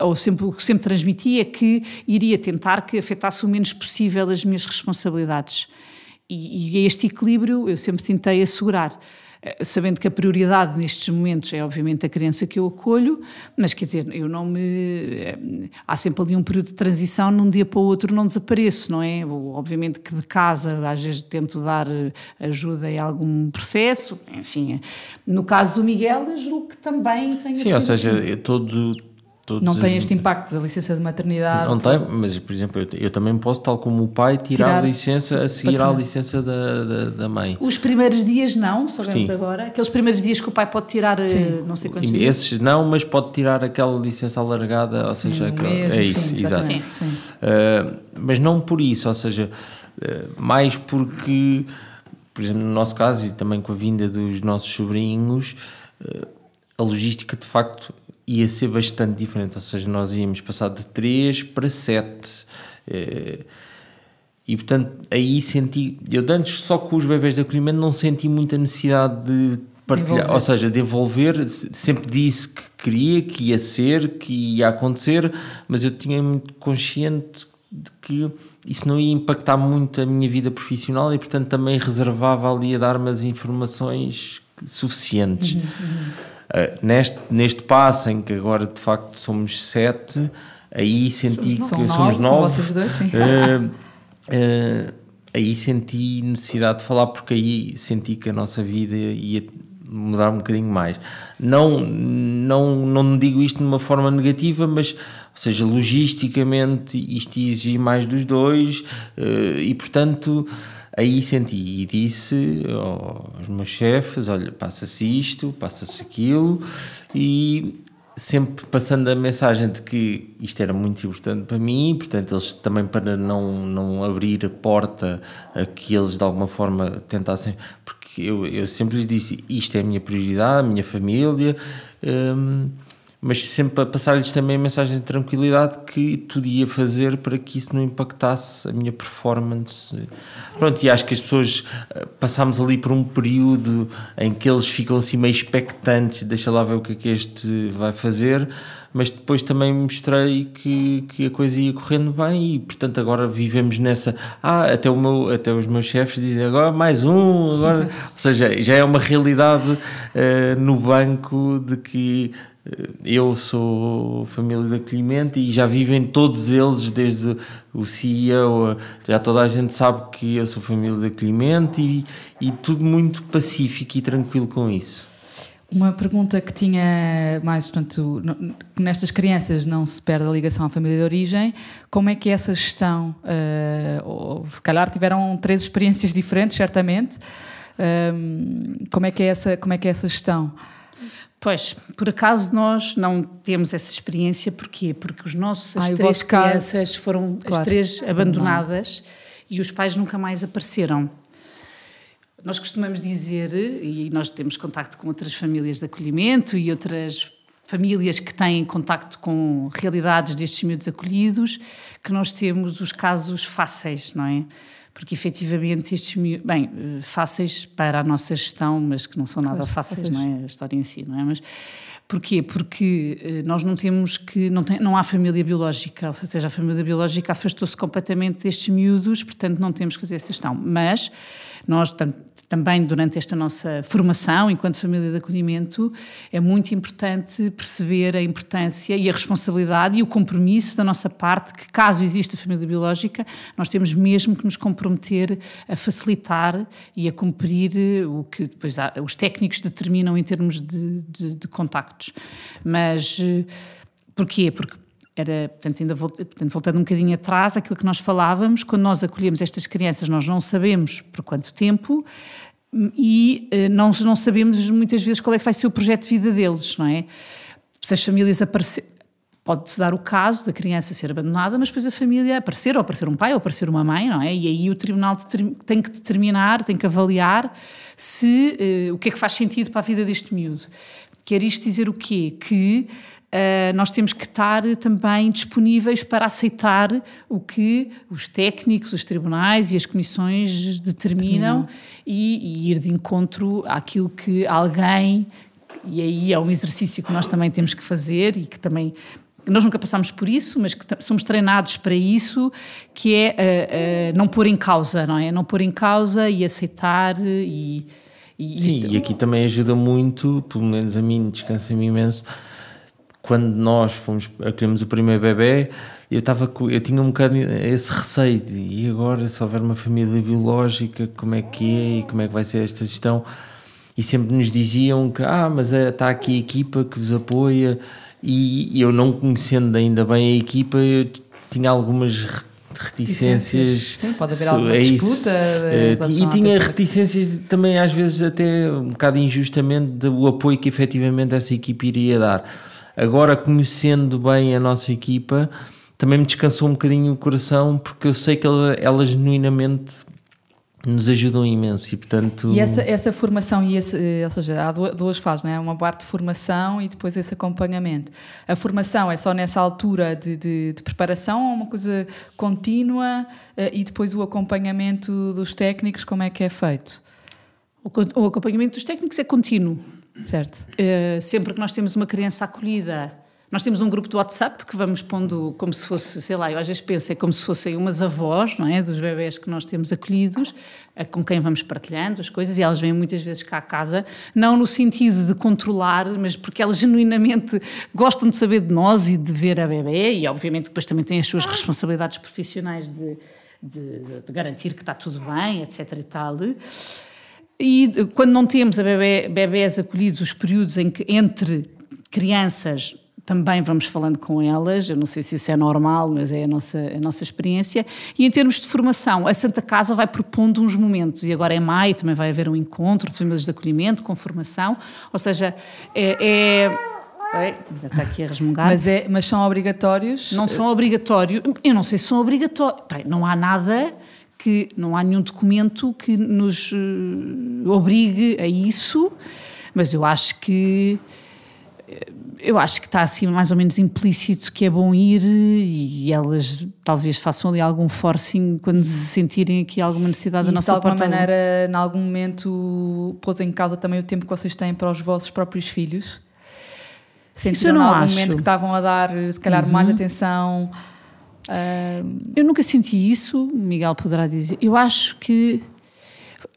ou sempre, o que sempre transmitia é que iria tentar que afetasse o menos possível as minhas responsabilidades. E, e este equilíbrio eu sempre tentei assegurar eh, sabendo que a prioridade nestes momentos é obviamente a criança que eu acolho, mas quer dizer, eu não me. Eh, há sempre ali um período de transição, num dia para o outro não desapareço, não é? Obviamente que de casa às vezes tento dar eh, ajuda em algum processo, enfim. No caso do Miguel, julgo que também tem. Sim, ou seja, assim. todo Todos não tem este impacto da licença de maternidade. Não tem, mas por exemplo, eu, eu também posso, tal como o pai, tirar, tirar a licença a seguir à licença da, da, da, mãe. Os primeiros dias não, sabemos Sim. agora. Aqueles primeiros dias que o pai pode tirar, eh, Sim. não sei quantos Sim, dias. Esses não, mas pode tirar aquela licença alargada, ou Sim, seja, mesmo, é isso, exato. Uh, mas não por isso, ou seja, uh, mais porque, por exemplo, no nosso caso e também com a vinda dos nossos sobrinhos, uh, a logística de facto ia ser bastante diferente, ou seja, nós íamos passar de 3 para 7. Eh, e portanto, aí senti. Eu antes, só com os bebés de acolhimento, não senti muita necessidade de partilhar, devolver. ou seja, devolver. Sempre disse que queria, que ia ser, que ia acontecer, mas eu tinha muito consciente de que isso não ia impactar muito a minha vida profissional e, portanto, também reservava ali a dar-me as informações suficientes. Uhum, uhum. Uh, neste, neste passo em que agora de facto somos sete, aí senti somos que somos nove. Vocês dois, sim. Uh, uh, aí senti necessidade de falar porque aí senti que a nossa vida ia mudar um bocadinho mais. Não, não, não digo isto de uma forma negativa, mas, ou seja, logisticamente isto exige mais dos dois e, portanto, aí senti e disse aos meus chefes: olha, passa-se isto, passa-se aquilo, e sempre passando a mensagem de que isto era muito importante para mim, portanto, eles também para não, não abrir a porta a que eles de alguma forma tentassem, porque eu, eu sempre lhes disse: isto é a minha prioridade, a minha família. Hum, mas sempre a passar-lhes também a mensagem de tranquilidade que tudo ia fazer para que isso não impactasse a minha performance. Pronto, e acho que as pessoas eh, passámos ali por um período em que eles ficam assim meio expectantes, deixa lá ver o que é que este vai fazer, mas depois também mostrei que, que a coisa ia correndo bem e portanto agora vivemos nessa ah, até, o meu, até os meus chefes dizem agora mais um, agora ou seja, já é uma realidade uh, no banco de que eu sou família de acolhimento e já vivem todos eles, desde o CEO, já toda a gente sabe que eu sou família de acolhimento e, e tudo muito pacífico e tranquilo com isso. Uma pergunta que tinha mais, portanto, nestas crianças não se perde a ligação à família de origem, como é que é essa gestão, uh, ou, se calhar tiveram três experiências diferentes, certamente, uh, como, é que é essa, como é que é essa gestão? Pois, por acaso nós não temos essa experiência, porquê? Porque os nossos, as três crianças caso, foram claro, as três abandonadas e os pais nunca mais apareceram. Nós costumamos dizer, e nós temos contacto com outras famílias de acolhimento e outras famílias que têm contacto com realidades destes miúdos acolhidos, que nós temos os casos fáceis, não é? Porque efetivamente estes bem eh, fáceis para a nossa gestão mas que não são nada pois, fáceis não é? A história em si não é? Mas porquê? Porque eh, nós não temos que não tem não há família biológica ou seja a família biológica afastou-se completamente destes miúdos portanto não temos que fazer essa gestão. Mas nós também durante esta nossa formação enquanto família de acolhimento, é muito importante perceber a importância e a responsabilidade e o compromisso da nossa parte, que caso exista família biológica, nós temos mesmo que nos comprometer a facilitar e a cumprir o que depois os técnicos determinam em termos de, de, de contactos. Mas eh, porquê? Porque era, portanto, ainda portanto, voltando um bocadinho atrás, aquilo que nós falávamos, quando nós acolhemos estas crianças, nós não sabemos por quanto tempo e uh, não, não sabemos muitas vezes qual é que vai ser o projeto de vida deles, não é? Se as famílias aparecerem, pode-se dar o caso da criança ser abandonada, mas depois a família aparecer, ou aparecer um pai, ou aparecer uma mãe, não é? E aí o tribunal tem que determinar, tem que avaliar se uh, o que é que faz sentido para a vida deste miúdo. Quer isto dizer o quê? Que Uh, nós temos que estar também disponíveis para aceitar o que os técnicos, os tribunais e as comissões determinam e, e, ir de encontro àquilo que alguém, e aí é um exercício que nós também temos que fazer e que também. Nós nunca passamos por isso, mas que somos treinados para isso, que é uh, uh, não pôr em causa, não é? Não pôr em causa e aceitar e. e Sim, isto... e aqui também ajuda muito, pelo menos a mim, descansa-me imenso, quando nós fomos, queremos o primeiro bebê, eu, estava, eu tinha um bocado esse receio de, e agora se houver uma família biológica, como é que é e como é que vai ser esta gestão? E sempre nos diziam que, ah, mas é, está aqui a equipa que vos apoia, e eu não conhecendo ainda bem a equipa, eu tinha algumas reticências. Sim, pode haver alguma disputa. Uh, e tinha reticências também, às vezes, até um bocado injustamente, do apoio que efetivamente essa equipa iria dar Agora, conhecendo bem a nossa equipa, também me descansou um bocadinho o coração, porque eu sei que ela, ela genuinamente nos ajudam imenso e portanto e essa, essa formação e esse, eh, ou seja há duas fases não é? Uma parte de formação e depois esse acompanhamento. A formação é só nessa altura de, de, de preparação ou uma coisa contínua eh, e depois o acompanhamento dos técnicos como é que é feito? O, o acompanhamento dos técnicos é contínuo Certo. Uh, sempre que nós temos uma criança acolhida, Nós temos um grupo do WhatsApp que vamos pondo como se fosse, sei lá, eu às vezes penso, é como se fossem umas avós, não é? Dos bebés que nós temos acolhidos, com quem vamos partilhando as coisas, e elas vêm muitas vezes cá a casa, não no sentido de controlar, mas porque elas genuinamente gostam de saber de nós e de ver a bebê, e obviamente depois também têm as suas responsabilidades profissionais de, de, de garantir que está tudo bem, etc e tal. E quando não temos a bebê, bebés acolhidos, os períodos em que entre crianças também vamos falando com elas, eu não sei se isso é normal, mas é a nossa, a nossa experiência. E em termos de formação, a Santa Casa vai propondo uns momentos, e agora em maio também vai haver um encontro de famílias de acolhimento com formação, ou seja, é, é está aqui a resmungar. Mas, é, mas são obrigatórios? Não são obrigatórios. Eu não sei se são obrigatórios. Não há nada que. Não há nenhum documento que nos uh, obrigue a isso, mas eu acho que eu acho que está assim mais ou menos implícito que é bom ir e elas talvez façam ali algum forcing quando se sentirem aqui alguma necessidade e da nossa parte. de alguma maneira, em algum momento, pôs em causa também o tempo que vocês têm para os vossos próprios filhos? Sentiram em algum acho. momento que estavam a dar, se calhar, uhum. mais atenção? Uh... Eu nunca senti isso, Miguel poderá dizer. Eu acho que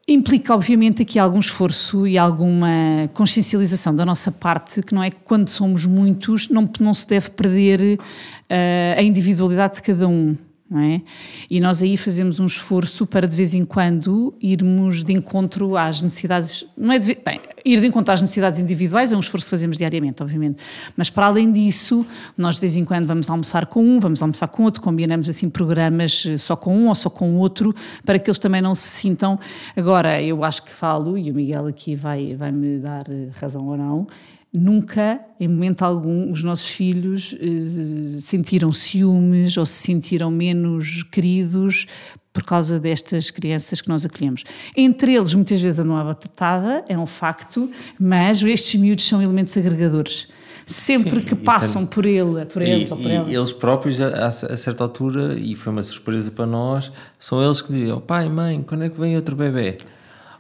Implica, obviamente, aqui algum esforço e alguma consciencialização da nossa parte, que não é que quando somos muitos não, não se deve perder uh, a individualidade de cada um é? E nós aí fazemos um esforço para de vez em quando irmos de encontro às necessidades, não é de, bem, ir de encontro às necessidades individuais é um esforço que fazemos diariamente, obviamente, mas para além disso, nós de vez em quando vamos almoçar com um, vamos almoçar com outro, combinamos assim programas eh, só com um ou só com outro, para que eles também não se sintam. Agora, eu acho que falo, e o Miguel aqui vai, vai me dar eh, razão ou não, nunca, em momento algum, os nossos filhos eh, sentiram ciúmes ou se sentiram menos queridos por causa destas crianças que nós acolhemos. Entre eles, muitas vezes andam à batatada, é um facto, mas estes miúdos são elementos agregadores. Sempre Sim, que passam por ele, por eles e, ou por elas. Eles próprios, a, a, certa altura, e foi uma surpresa para nós, são eles que dizem: oh, pai, mãe, quando é que vem outro bebê?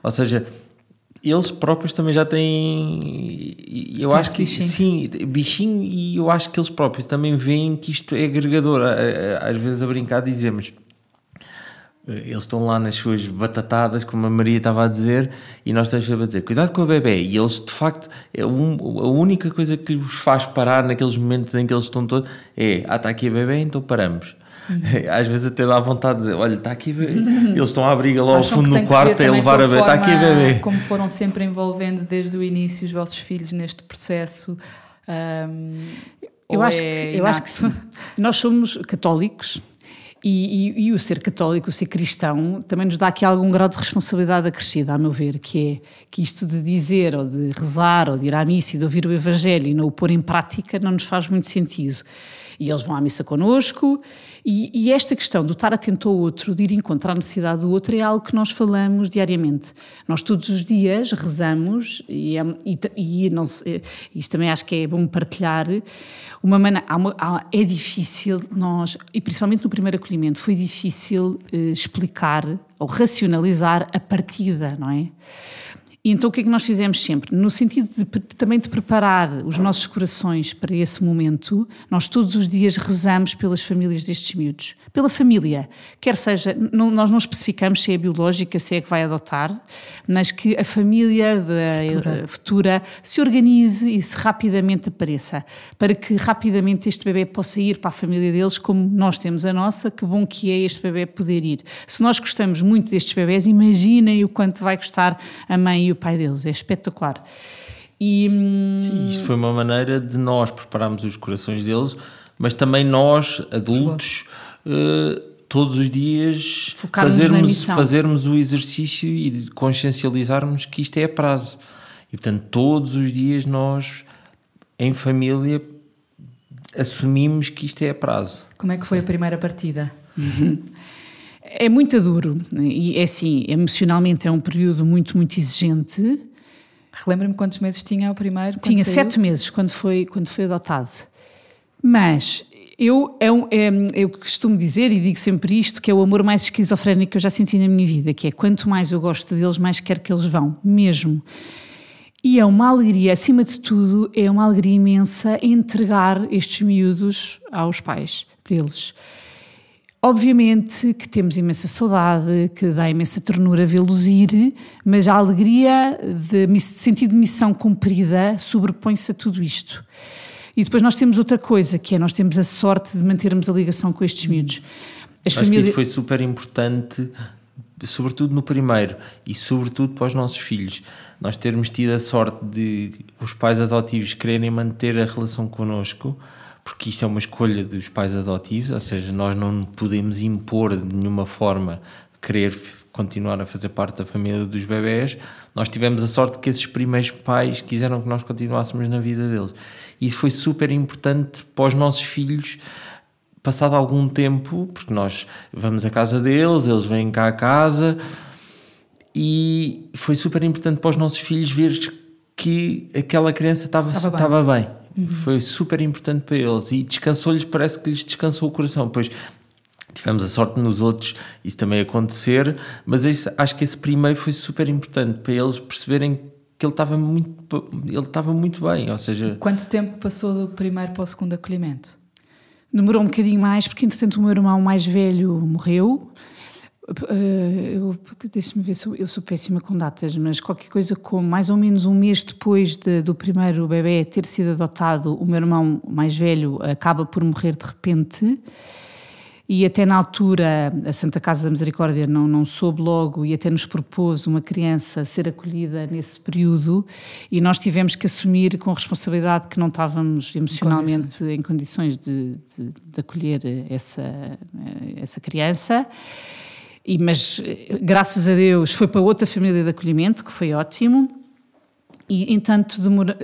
Ou seja, eles próprios também já têm. Eu acho que bichinho. sim, bichinho, e eu acho que eles próprios também veem que isto é agregador. Às vezes a brincar dizemos. Eh, eles estão lá nas suas batatadas, como a Maria estava a dizer, e nós estamos a dizer: cuidado com o bebê. E eles, de facto, é a única coisa que lhes faz parar naqueles momentos em que eles estão todos é: ah, está aqui a bebê, então paramos. Às vezes até dá vontade de, olha, está aqui, eles estão à briga lá ao fundo no quarto a levar a bebê, está aqui a bebê. Como foram sempre envolvendo desde o início os vossos filhos neste processo. Um, eu acho, é que, eu acho que sim. Nós somos católicos e, e, e, o ser católico, o ser cristão, também nos dá aqui algum grau de responsabilidade acrescida, a meu ver, que é que isto de dizer, ou de rezar, ou de ir à missa e de ouvir o Evangelho e não o pôr em prática não nos faz muito sentido e eles vão à missa connosco. E, e, esta questão do estar atento ao outro, de ir encontrar a necessidade do outro, é algo que nós falamos diariamente. Nós todos os dias rezamos, e, é, e, e não, isto também acho que é bom partilhar, uma maneira, é difícil nós, e principalmente no primeiro acolhimento, foi difícil eh, explicar ou racionalizar a partida, não é? E então o que é que nós fizemos sempre? No sentido de, também de preparar os nossos corações para esse momento, nós todos os dias rezamos pelas famílias destes miúdos. Pela família, quer seja, não, nós não especificamos se é biológica, se é que vai adotar, mas que a família da futura. futura se organize e se rapidamente apareça, para que rapidamente este bebê possa ir para a família deles como nós temos a nossa, que bom que é este bebê poder ir. Se nós gostamos muito destes bebés, imaginem o quanto vai custar a mãe e o pai deles, é espetacular. E, hum, Sim, isto foi uma maneira de nós prepararmos os corações deles, mas também nós, adultos, uh, todos os dias fazermos, fazermos o exercício e de consciencializarmos que isto é a prazo. E portanto, todos os dias nós, em família, assumimos que isto é a prazo. Como é que foi a primeira partida? Uhum. É muito duro e é assim, emocionalmente é um período muito, muito exigente. Relembra-me quantos meses tinha o primeiro? Tinha saiu? sete meses quando foi, quando foi adotado. Mas eu, é, é, eu costumo dizer, e digo sempre isto, que é o amor mais esquizofrénico que eu já senti na minha vida, que é quanto mais eu gosto deles, mais quero que eles vão, mesmo. E é uma alegria, acima de tudo, é uma alegria imensa entregar estes miúdos aos pais deles. Obviamente que temos imensa saudade, que dá imensa ternura vê-los ir, mas a alegria de, de sentido de missão cumprida sobrepõe-se a tudo isto. E depois nós temos outra coisa, que é nós temos a sorte de mantermos a ligação com estes miúdos. As Acho famílias... que isso foi super importante, sobretudo no primeiro e sobretudo para os nossos filhos. Nós termos tido a sorte de os pais adotivos quererem manter a relação connosco porque isto é uma escolha dos pais adotivos, ou seja, nós não podemos impor de nenhuma forma querer continuar a fazer parte da família dos bebés. Nós tivemos a sorte que esses primeiros pais quiseram que nós continuássemos na vida deles. E isso foi super importante para os nossos filhos, passado algum tempo, porque nós vamos à casa deles, eles vêm cá à casa, e foi super importante para os nossos filhos ver que aquela criança estava, estava bem. Estava bem Uhum. Foi super importante para eles e descansou-lhes, parece que lhes descansou o coração. Pois tivemos a sorte nos outros isso também acontecer, mas isso, acho que esse primeiro foi super importante para eles perceberem que ele estava muito, ele estava muito bem. Ou seja, quanto tempo passou do primeiro para o segundo acolhimento? Demorou um bocadinho mais, porque entretanto o meu irmão mais velho morreu Uh, Deixa-me ver eu, eu, sou péssima com datas, mas qualquer coisa como mais ou menos um mês depois de, do primeiro bebê ter sido adotado, o meu irmão mais velho acaba por morrer de repente. E até na altura a Santa Casa da Misericórdia não, não soube logo e até nos propôs uma criança ser acolhida nesse período e nós tivemos que assumir com responsabilidade que não estávamos emocionalmente em condições de, de, de acolher essa, essa criança. E, mas, graças a Deus, foi para outra família de acolhimento, que foi ótimo. E, entanto, demorou,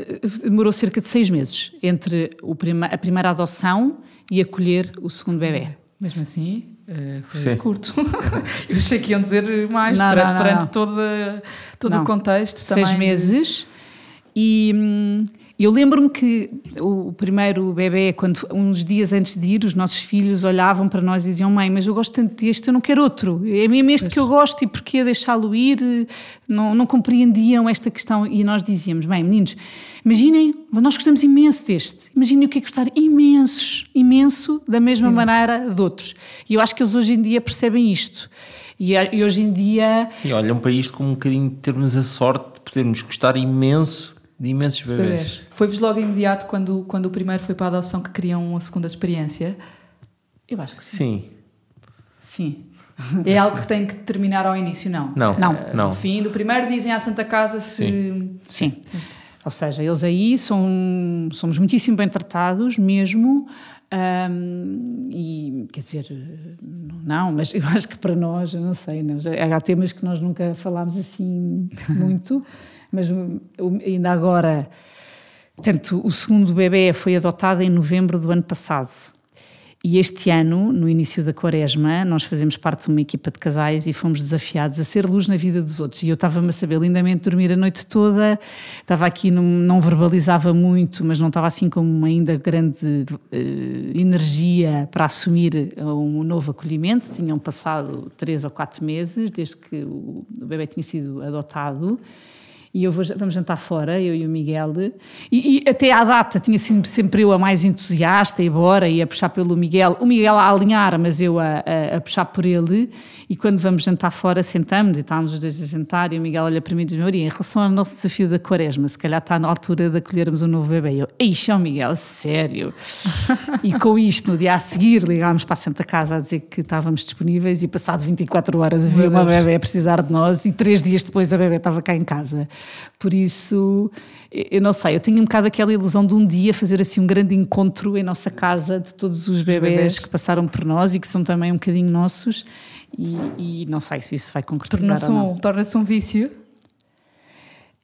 demorou cerca de seis meses entre prima, a primeira adoção e acolher o segundo bebê. Mesmo assim, uh, foi Sim. curto. Eu achei que iam dizer mais não, perante, não, não, perante todo, todo o contexto. Seis meses. E. Eu lembro-me que o primeiro bebê, quando uns dias antes de ir, os nossos filhos olhavam para nós e diziam: Mãe, mas eu gosto tanto deste, eu não quero outro. É mesmo este que eu gosto e porquê deixá-lo ir? Não, não compreendiam esta questão. E nós dizíamos: Bem, meninos, imaginem, nós gostamos imenso deste. Imaginem o que é gostar imensos, imenso, da mesma Sim. maneira de outros. E eu acho que eles hoje em dia percebem isto. E, e hoje em dia. Sim, olham para isto como um bocadinho de termos a sorte de podermos gostar imenso de imensos bebês. bebês. Foi-vos logo imediato quando, quando o primeiro foi para a adoção que queriam uma segunda experiência? Eu acho que sim. Sim. Sim. É algo que tem que terminar ao início, não? Não. não. Uh, no fim do primeiro dizem à Santa Casa se... Sim. sim. Ou seja, eles aí são, somos muitíssimo bem tratados mesmo um, e quer dizer, não, mas eu acho que para nós, eu não sei, não, há temas que nós nunca falámos assim muito mas ainda agora, portanto, o segundo bebê foi adotado em novembro do ano passado. E este ano, no início da quaresma, nós fazemos parte de uma equipa de casais e fomos desafiados a ser luz na vida dos outros. E eu estava-me a saber lindamente dormir a noite toda, estava aqui, não, não verbalizava muito, mas não estava assim com ainda grande uh, energia para assumir um novo acolhimento. Tinham passado três ou quatro meses desde que o, o bebê tinha sido adotado e eu vou, vamos jantar fora, eu e o Miguel. E, e, até à data tinha sido sempre eu a mais entusiasta, e bora, e a puxar pelo Miguel. O Miguel a alinhar, mas eu a, a, a puxar por ele. E quando vamos jantar fora, sentamos e estávamos os dois a jantar. E o Miguel olha para mim e diz: Maria, em relação ao nosso desafio da Quaresma, se calhar está na altura de acolhermos um novo bebê. E eu, Ixi, o Miguel, sério. e com isto, no dia a seguir, ligámos para a Santa Casa a dizer que estávamos disponíveis. E passado 24 horas havia uma bebê a precisar de nós. E três dias depois a bebê estava cá em casa. Por isso, eu não sei, eu tenho um bocado aquela ilusão de um dia fazer assim um grande encontro em nossa casa de todos os bebés, bebés. que passaram por nós e que são também um bocadinho nossos. E, e não sei se isso vai concretizar torna-se um, torna um vício?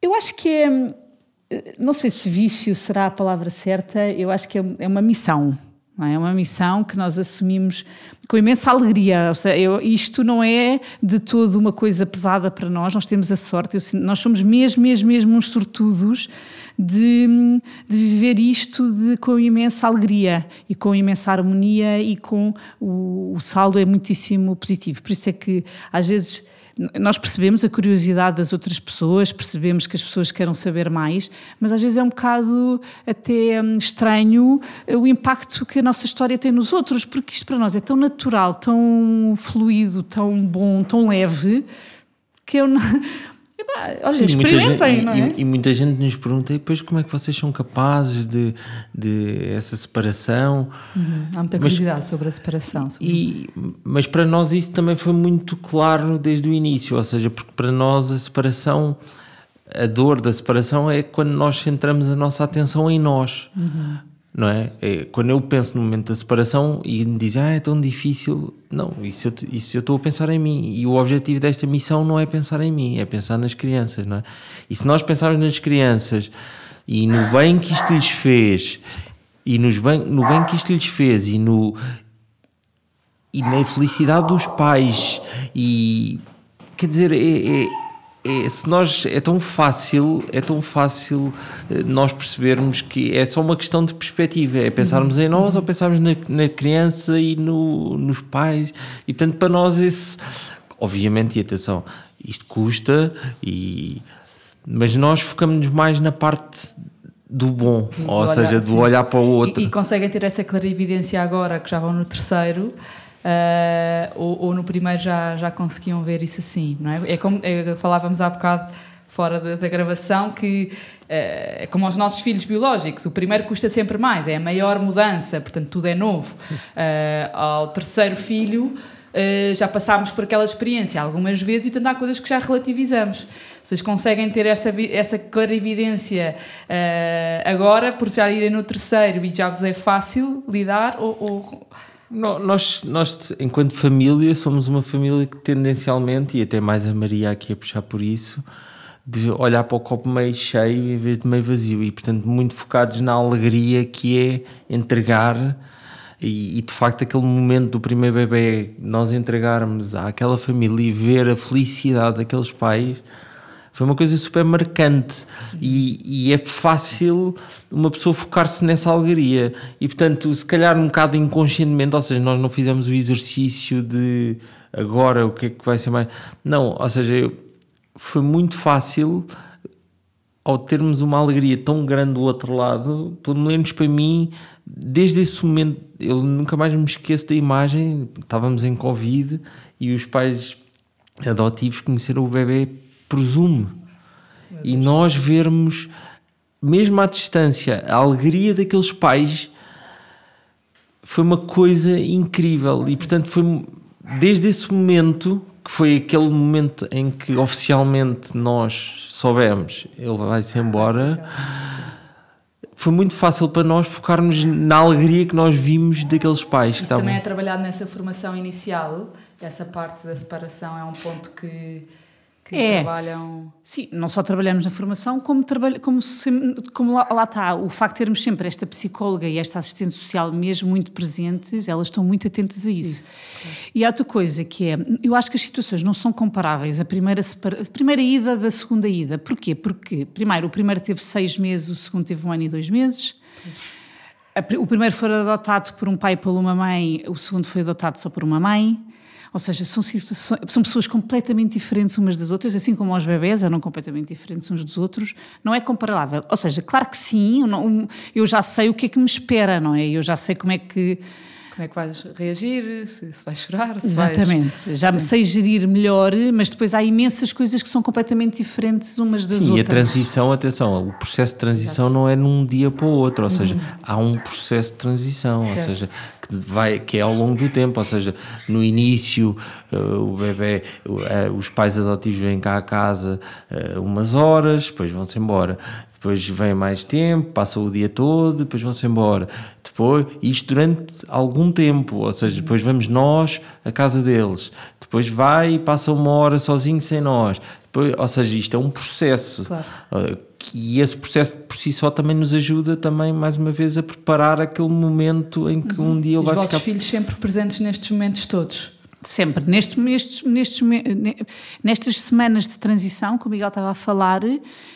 Eu acho que é. Não sei se vício será a palavra certa, eu acho que é, é uma missão. É? é uma missão que nós assumimos com imensa alegria. Ou seja, eu, isto não é de todo uma coisa pesada para nós, nós temos a sorte, eu, nós somos mesmo, mesmo, mesmo uns sortudos de, de viver isto de, com imensa alegria e com imensa harmonia e com o, o saldo é muitíssimo positivo. Por isso é que às vezes nós percebemos a curiosidade das outras pessoas, percebemos que as pessoas querem saber mais, mas às vezes é um bocado até hum, estranho eh, o impacto que a nossa história tem nos outros, porque isto para nós é tão natural, tão fluido, tão bom, tão leve, que eu não. Olha, experimentem, gente, não é? E, e, muita gente nos pergunta, e depois como é que vocês são capazes de, de essa separação? Uhum, há muita curiosidade mas, sobre a separação. Sobre... E, mas para nós isso também foi muito claro desde o início, ou seja, porque para nós a separação, a dor da separação é quando nós centramos a nossa atenção em nós. Uhum não é? é? Quando eu penso no momento da separação e me dizem, ah, é tão difícil, não, isso eu, isso eu estou a pensar em mim. E o objetivo desta missão não é pensar em mim, é pensar nas crianças, não é? E se nós pensarmos nas crianças e no bem que isto lhes fez, e nos bem, no bem que isto lhes fez, e, no, e na felicidade dos pais, e quer dizer, é, é é, se nós é tão fácil é tão fácil eh, nós percebermos que é só uma questão de perspectiva é pensarmos uhum. em nós ou pensarmos na, na criança e no, nos pais e portanto para nós esse obviamente e atenção isto custa e mas nós focamos mais na parte do bom, ou seja, do olhar para o outro. E, e conseguem ter essa clarividência agora que já vão no terceiro, Uh, ou, ou, no primeiro já, já conseguiam ver isso assim, não é? É como é, falávamos há bocado fora da, da gravação que uh, é como aos nossos filhos biológicos, o primeiro custa sempre mais, é a maior mudança, portanto tudo é novo. Uh, ao terceiro filho já passámos por aquela experiência algumas vezes e portanto há coisas que já relativizamos. Vocês conseguem ter essa, essa clarividência agora por já irem no terceiro e já vos é fácil lidar ou, ou nós, nós, enquanto família, somos uma família que tendencialmente, e até mais a Maria aqui a puxar por isso, de olhar para o copo meio cheio em vez de meio vazio e, portanto, muito focados na alegria que é entregar. E, e de facto, aquele momento do primeiro bebê, nós entregarmos àquela família e ver a felicidade daqueles pais foi uma coisa super marcante e, e é fácil uma pessoa focar-se nessa alegria. E portanto, se calhar um bocado inconscientemente, ou seja, nós não fizemos o exercício de agora o que é que vai ser mais. Não, ou seja, foi muito fácil ao termos uma alegria tão grande do outro lado, pelo menos para mim, desde esse momento, eu nunca mais me esqueço da imagem. Estávamos em Covid e os pais adotivos conheceram o bebê presume. E nós vermos, mesmo à distância, a alegria daqueles pais foi uma coisa incrível. E portanto, foi desde esse momento, que foi aquele momento em que oficialmente nós soubemos ele vai-se embora. Foi muito fácil para nós focarmos na alegria que nós vimos daqueles pais. Isso que estavam... também é trabalhado nessa formação inicial. Essa parte da separação é um ponto que que é. trabalham. Sim, não só trabalhamos na formação, como, trabalha, como, como lá, lá, está, o facto de termos sempre esta psicóloga e esta assistente social mesmo muito presentes, elas estão muito atentas a isso. isso E há outra coisa que é, eu acho que as situações não são comparáveis, a primeira, a primeira ida da segunda ida. Porquê? Porque, primeiro, o primeiro teve seis meses, o segundo teve um ano e dois meses. O primeiro foi adotado por um pai e por uma mãe, o segundo foi adotado só por uma mãe. Ou seja, são, são pessoas completamente diferentes umas das outras, assim como os bebés eram completamente diferentes uns dos outros, não é comparável. Ou seja, claro que sim, eu, não, eu já sei o que é que me espera, não é? Eu já sei como é que como é que vais reagir, se, se vais chorar. Se Exatamente, vais... já Sim. me sei gerir melhor, mas depois há imensas coisas que são completamente diferentes umas das Sim, outras. E a transição, atenção, o processo de transição Exato. não é num dia para o outro, ou uhum. seja, há um processo de transição, certo. ou seja, que, vai, que é ao longo do tempo, ou seja, no início uh, o bebê, uh, os pais adotivos vêm cá a casa uh, umas horas, depois vão-se embora depois vem mais tempo, passam o dia todo, depois vão-se embora. Depois, isto durante algum tempo, ou seja, depois vamos nós à casa deles, depois vai e passa uma hora sozinho sem nós. Depois, ou seja, isto é um processo. Claro. Eh, e esse processo por si só também nos ajuda também, mais uma vez, a preparar aquele momento em que um dia ele vai ficar... Os vossos filhos sempre presentes nestes momentos todos? Sempre. Nestes, nestes, nestes, nestas semanas de transição, como o Miguel estava a falar,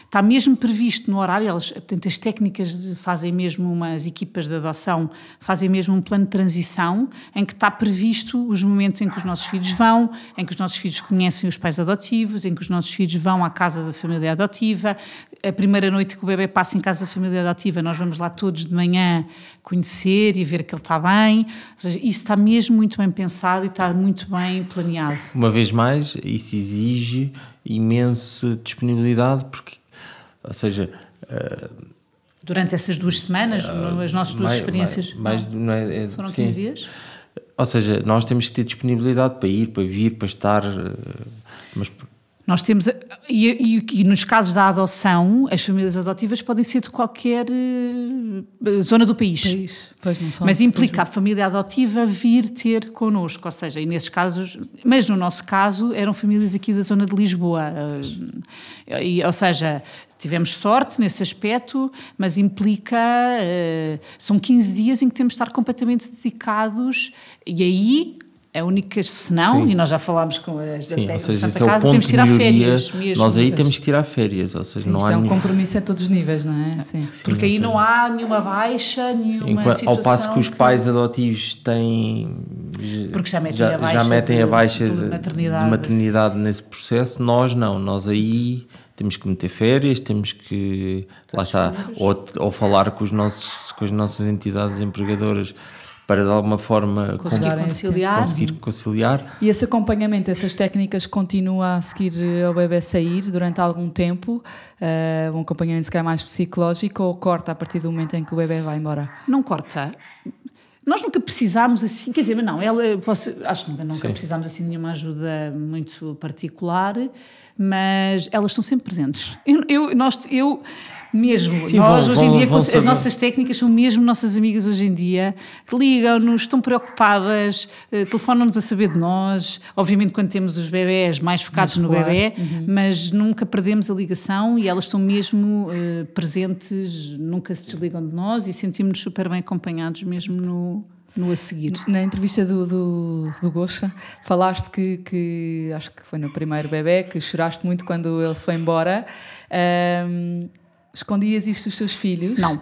está mesmo previsto no horário, elas, portanto, as técnicas de, fazem mesmo umas equipas de adoção, fazem mesmo um plano de transição em que está previsto os momentos em que os nossos filhos vão, em que os nossos filhos conhecem os pais adotivos, em que os nossos filhos vão à casa da família adotiva. A primeira noite que o bebê passa em casa da família adotiva, nós vamos lá todos de manhã conhecer e ver que ele está bem. Ou seja, isso está mesmo muito bem pensado e está muito bem planeado. Uma vez mais, isso exige imensa disponibilidade, porque, ou seja. Uh, Durante essas duas semanas, uh, as nossas duas mais, experiências. Mais, mais, não é, é, foram 15 sim. dias? Ou seja, nós temos que ter disponibilidade para ir, para vir, para estar. Uh, mas nós temos, e, e, e, nos casos da adoção, as famílias adotivas podem ser de qualquer uh, zona do país. país. Pois não mas implica a família adotiva vir ter connosco, ou seja, e nesses casos, mas no nosso caso eram famílias aqui da zona de Lisboa. Uh, e, ou seja, tivemos sorte nesse aspecto, mas implica. Uh, são 15 dias em que temos de estar completamente dedicados, e aí a única, senão, Sim. e nós já falámos com as da Sim, ou seja, Santa é Casa, temos que tirar férias mesmo. Nós aí temos que tirar férias, ou seja, Sim, não há é um compromisso a todos os níveis, não é? Sim. Porque aí não há nenhuma baixa, nenhuma Sim, situação... Ao passo que os pais adotivos têm... Porque já metem já, a baixa, já metem de, a baixa de, maternidade. de maternidade nesse processo, nós não, nós aí temos que meter férias, temos que, lá está, ou, ou falar com, os nossos, com as nossas entidades empregadoras para de alguma forma conseguir conciliar. conseguir conciliar. E esse acompanhamento, essas técnicas continua a seguir ao bebê sair durante algum tempo? Uh, um acompanhamento se calhar mais psicológico ou corta a partir do momento em que o bebê vai embora? Não corta. Nós nunca precisámos assim, quer dizer, mas não, ela, posso, acho que nunca, nunca precisámos assim de nenhuma ajuda muito particular, mas elas estão sempre presentes. Eu, eu, nós, eu mesmo. Sim, Nós, vão, hoje em dia, as nossas técnicas são mesmo nossas amigas hoje em dia, que ligam-nos, estão preocupadas, eh, telefonam-nos a saber de nós. Obviamente, quando temos os bebés mais focados no bebê, uhum. mas nunca perdemos a ligação e elas estão mesmo uh, presentes, nunca se desligam de nós e sentimos-nos super bem acompanhados mesmo no, no a seguir. Na entrevista do, do, do Gosha, falaste que, que, acho que foi no primeiro bebê, que choraste muito quando ele se foi embora. Um, Escondias isto dos teus filhos? Não.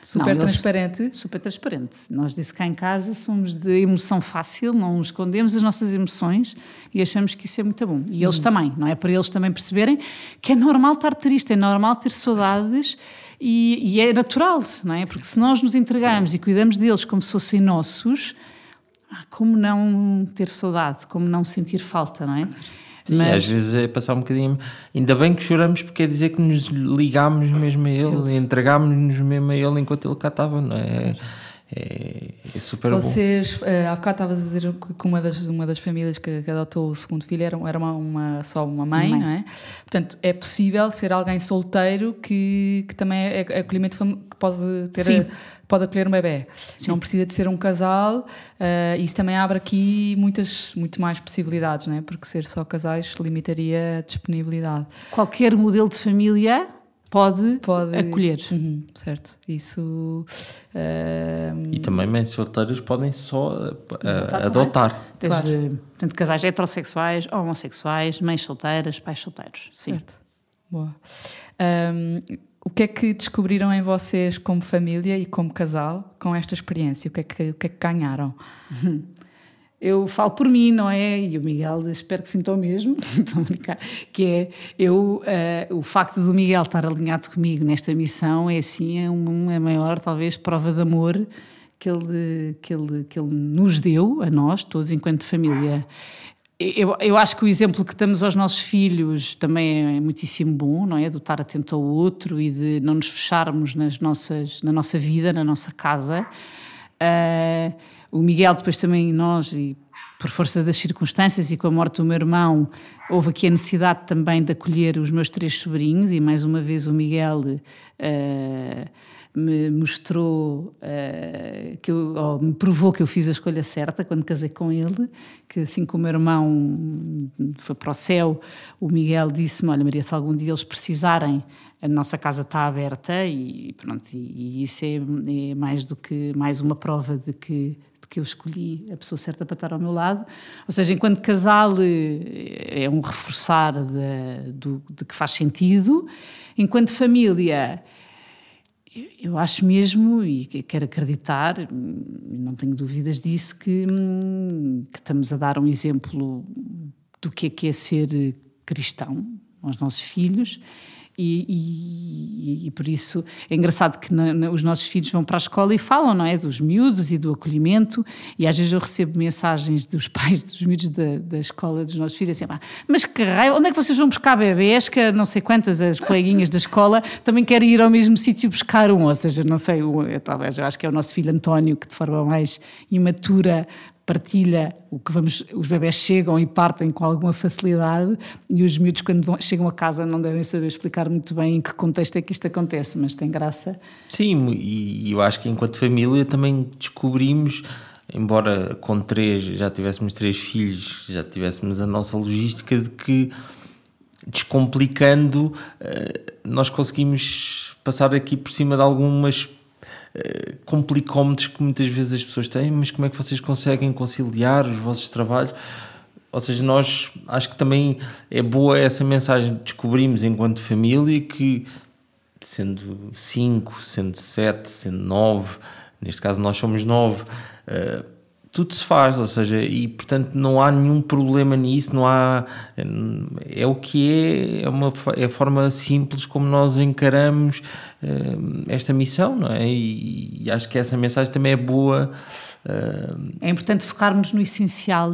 Super não, transparente? Super transparente. Nós disse cá em casa somos de emoção fácil, não escondemos as nossas emoções e achamos que isso é muito bom. E eles hum. também, não é? Para eles também perceberem que é normal estar triste, é normal ter saudades e, e é natural, não é? Porque se nós nos entregamos e cuidamos deles como se fossem nossos, ah, como não ter saudade, como não sentir falta, não é? Sim, Mas... às vezes é passar um bocadinho. Ainda bem que choramos porque quer dizer que nos ligámos mesmo a ele, entregámos-nos mesmo a ele enquanto ele cá estava, não é? É, é, super Vocês, bom. Uh, há bocado estavas a dizer que uma das, uma das famílias que, que adotou o segundo filho era, era uma, uma, só uma mãe, mãe, não é? Portanto, é possível ser alguém solteiro que, que também é, é acolhimento que pode ter. Sim. A, pode acolher um bebê. Sim. Não precisa de ser um casal. Uh, isso também abre aqui muitas, muito mais possibilidades, não é? Porque ser só casais limitaria a disponibilidade. Qualquer modelo de família pode, pode acolher. Uhum, certo. Isso. Uh, e também mães solteiras podem só uh, adotar. adotar. Desde, claro. Tanto casais heterossexuais, homossexuais, mães solteiras, pais solteiros. Sim. Certo. Boa. Um, o que é que descobriram em vocês como família e como casal com esta experiência? O que é que, o que, é que ganharam? Eu falo por mim, não é? E o Miguel, espero que sinta o mesmo, que é eu, uh, o facto do Miguel estar alinhado comigo nesta missão é assim é uma, é maior, talvez, prova de amor que ele, que, ele, que ele nos deu, a nós, todos enquanto família. Eu, eu acho que o exemplo que damos aos nossos filhos também é muitíssimo bom, não é? De estar atento ao outro e de não nos fecharmos nas nossas, na nossa vida, na nossa casa. Uh, o Miguel, depois também nós, e por força das circunstâncias e com a morte do meu irmão, houve aqui a necessidade também de acolher os meus três sobrinhos, e mais uma vez o Miguel. Uh, me mostrou uh, que eu, ou me provou que eu fiz a escolha certa quando casei com ele, que assim como o meu irmão foi para o céu, o Miguel disse-me, olha Maria, se algum dia eles precisarem, a nossa casa está aberta e pronto, e, e isso é, é, mais do que mais uma prova de que, de que eu escolhi a pessoa certa para estar ao meu lado. Ou seja, enquanto casal eh, é um reforçar de, de, de que faz sentido, enquanto família eu acho mesmo, e quero acreditar, não tenho dúvidas disso, que, que, estamos a dar um exemplo do que é, que é ser cristão aos nossos filhos e, e, e, por isso é engraçado que na, na, os nossos filhos vão para a escola e falam, não é? Dos miúdos e do acolhimento. E às vezes eu recebo mensagens dos pais dos miúdos da, da escola dos nossos filhos assim: mas que raio, onde é que vocês vão buscar bebês? Que não sei quantas as coleguinhas da escola também querem ir ao mesmo sítio buscar um. Ou seja, não sei, eu, talvez, eu acho que é o nosso filho António que de forma mais imatura partilha o que vamos, os bebés chegam e partem com alguma facilidade e os miúdos quando vão, chegam a casa não devem saber explicar muito bem em que contexto é que isto acontece, mas tem graça. Sim, e eu acho que enquanto família também descobrimos, embora com três já tivéssemos três filhos, já tivéssemos a nossa logística de que descomplicando eh, nós conseguimos passar aqui por cima de algumas complicómetros que muitas vezes as pessoas têm, mas como é que vocês conseguem conciliar os vossos trabalhos? Ou seja, nós acho que também é boa essa mensagem. Descobrimos enquanto família que, sendo cinco, sendo sete, sendo nove, neste caso nós somos nove, uh, tudo se faz, ou seja, e portanto não há nenhum problema nisso, não há. É o que é, é, uma, é a forma simples como nós encaramos uh, esta missão, não é? E, e, acho que essa mensagem também é boa. Uh, é importante focarmos no essencial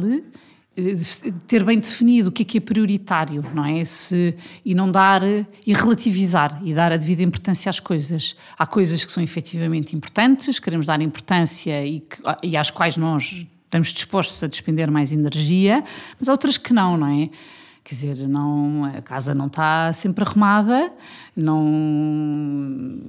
ter bem definido o que é que é prioritário, não é? Se, e não dar e relativizar e dar a devida importância às coisas. Há coisas que são efetivamente importantes, queremos dar importância e, que, e às quais nós estamos dispostos a despender mais energia, mas há outras que não, não é? Quer dizer, não, a casa não está sempre arrumada, não.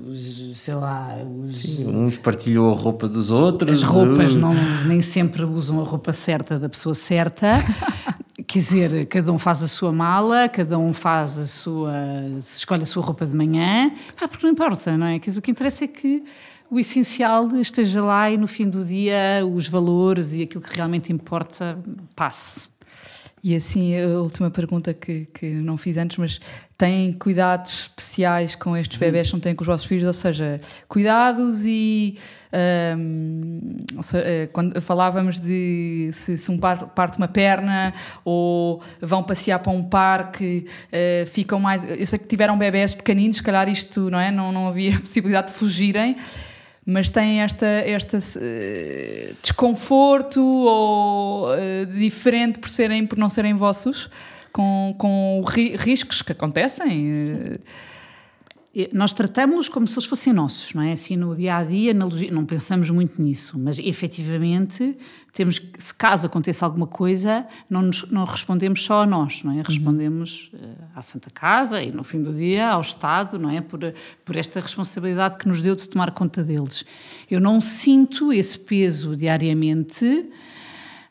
sei lá. Os, Sim, uns partilham a roupa dos outros. As roupas não, nem sempre usam a roupa certa da pessoa certa. Quer dizer, cada um faz a sua mala, cada um faz a sua. escolhe a sua roupa de manhã. Pá, porque não importa, não é? Quer dizer, o que interessa é que o essencial esteja lá e no fim do dia os valores e aquilo que realmente importa passe. E assim, a última pergunta que, que não fiz antes, mas têm cuidados especiais com estes bebés que não têm com os vossos filhos? Ou seja, cuidados e. Um, seja, eh, quando falávamos de se, se um par, parte uma perna ou vão passear para um parque, uh, ficam mais. Eu sei que tiveram bebés pequeninos, se calhar isto não é? Não, não havia possibilidade de fugirem mas têm esta, esta uh, desconforto ou uh, diferente por, serem, por não serem vossos, com, com ri riscos que acontecem. Uh, nós tratamos-los como se eles fossem nossos, não é? Assim, no dia a dia, na não pensamos muito nisso, mas efetivamente, temos se caso aconteça alguma coisa, não, nos, não respondemos só a nós, não é? Uhum. Respondemos uh, à Santa Casa e, no fim do dia, ao Estado, não é? Por, por esta responsabilidade que nos deu de tomar conta deles. Eu não sinto esse peso diariamente,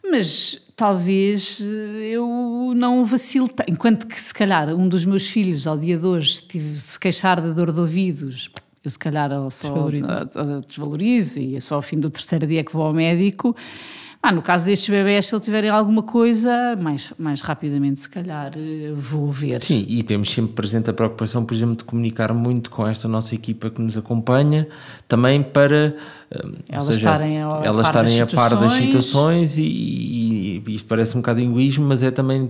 mas talvez eh, eu não vacile. Enquanto que, se calhar, um dos meus filhos, ao dia de hoje, se queixar de dor de ouvidos, eu se calhar só desvalorizo. desvalorizo e é só ao fim do terceiro dia que vou ao médico. Ah, no caso destes bebés, se eles tiverem alguma coisa, mais, mais rapidamente, se calhar, eh, vou ver. Sim, e temos sempre presente a preocupação, por exemplo, de comunicar muito com esta nossa equipa que nos acompanha, também para eh, elas seja, estarem, a, elas par, estarem das a par das situações e, e, e isto parece um bocado egoísmo, mas é também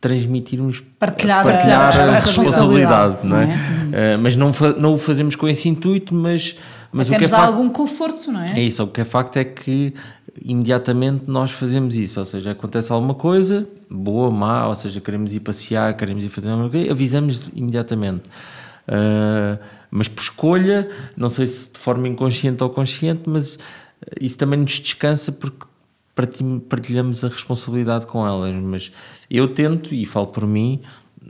transmitirmos partilhar, partilhar a, a, responsabilidade, não é? Não é? Uh, mas não, não o fazemos com esse intuito, mas mas Até o que é facto, algum conforto, não é? É isso, o que é facto é que imediatamente nós fazemos isso, ou seja, acontece alguma coisa, boa, má, ou seja, queremos ir passear, queremos ir fazer alguma coisa, avisamos imediatamente. Uh, mas por escolha, não sei se de forma inconsciente ou consciente, mas isso também nos descansa porque partilhamos a responsabilidade com elas. Mas eu tento, e falo por mim,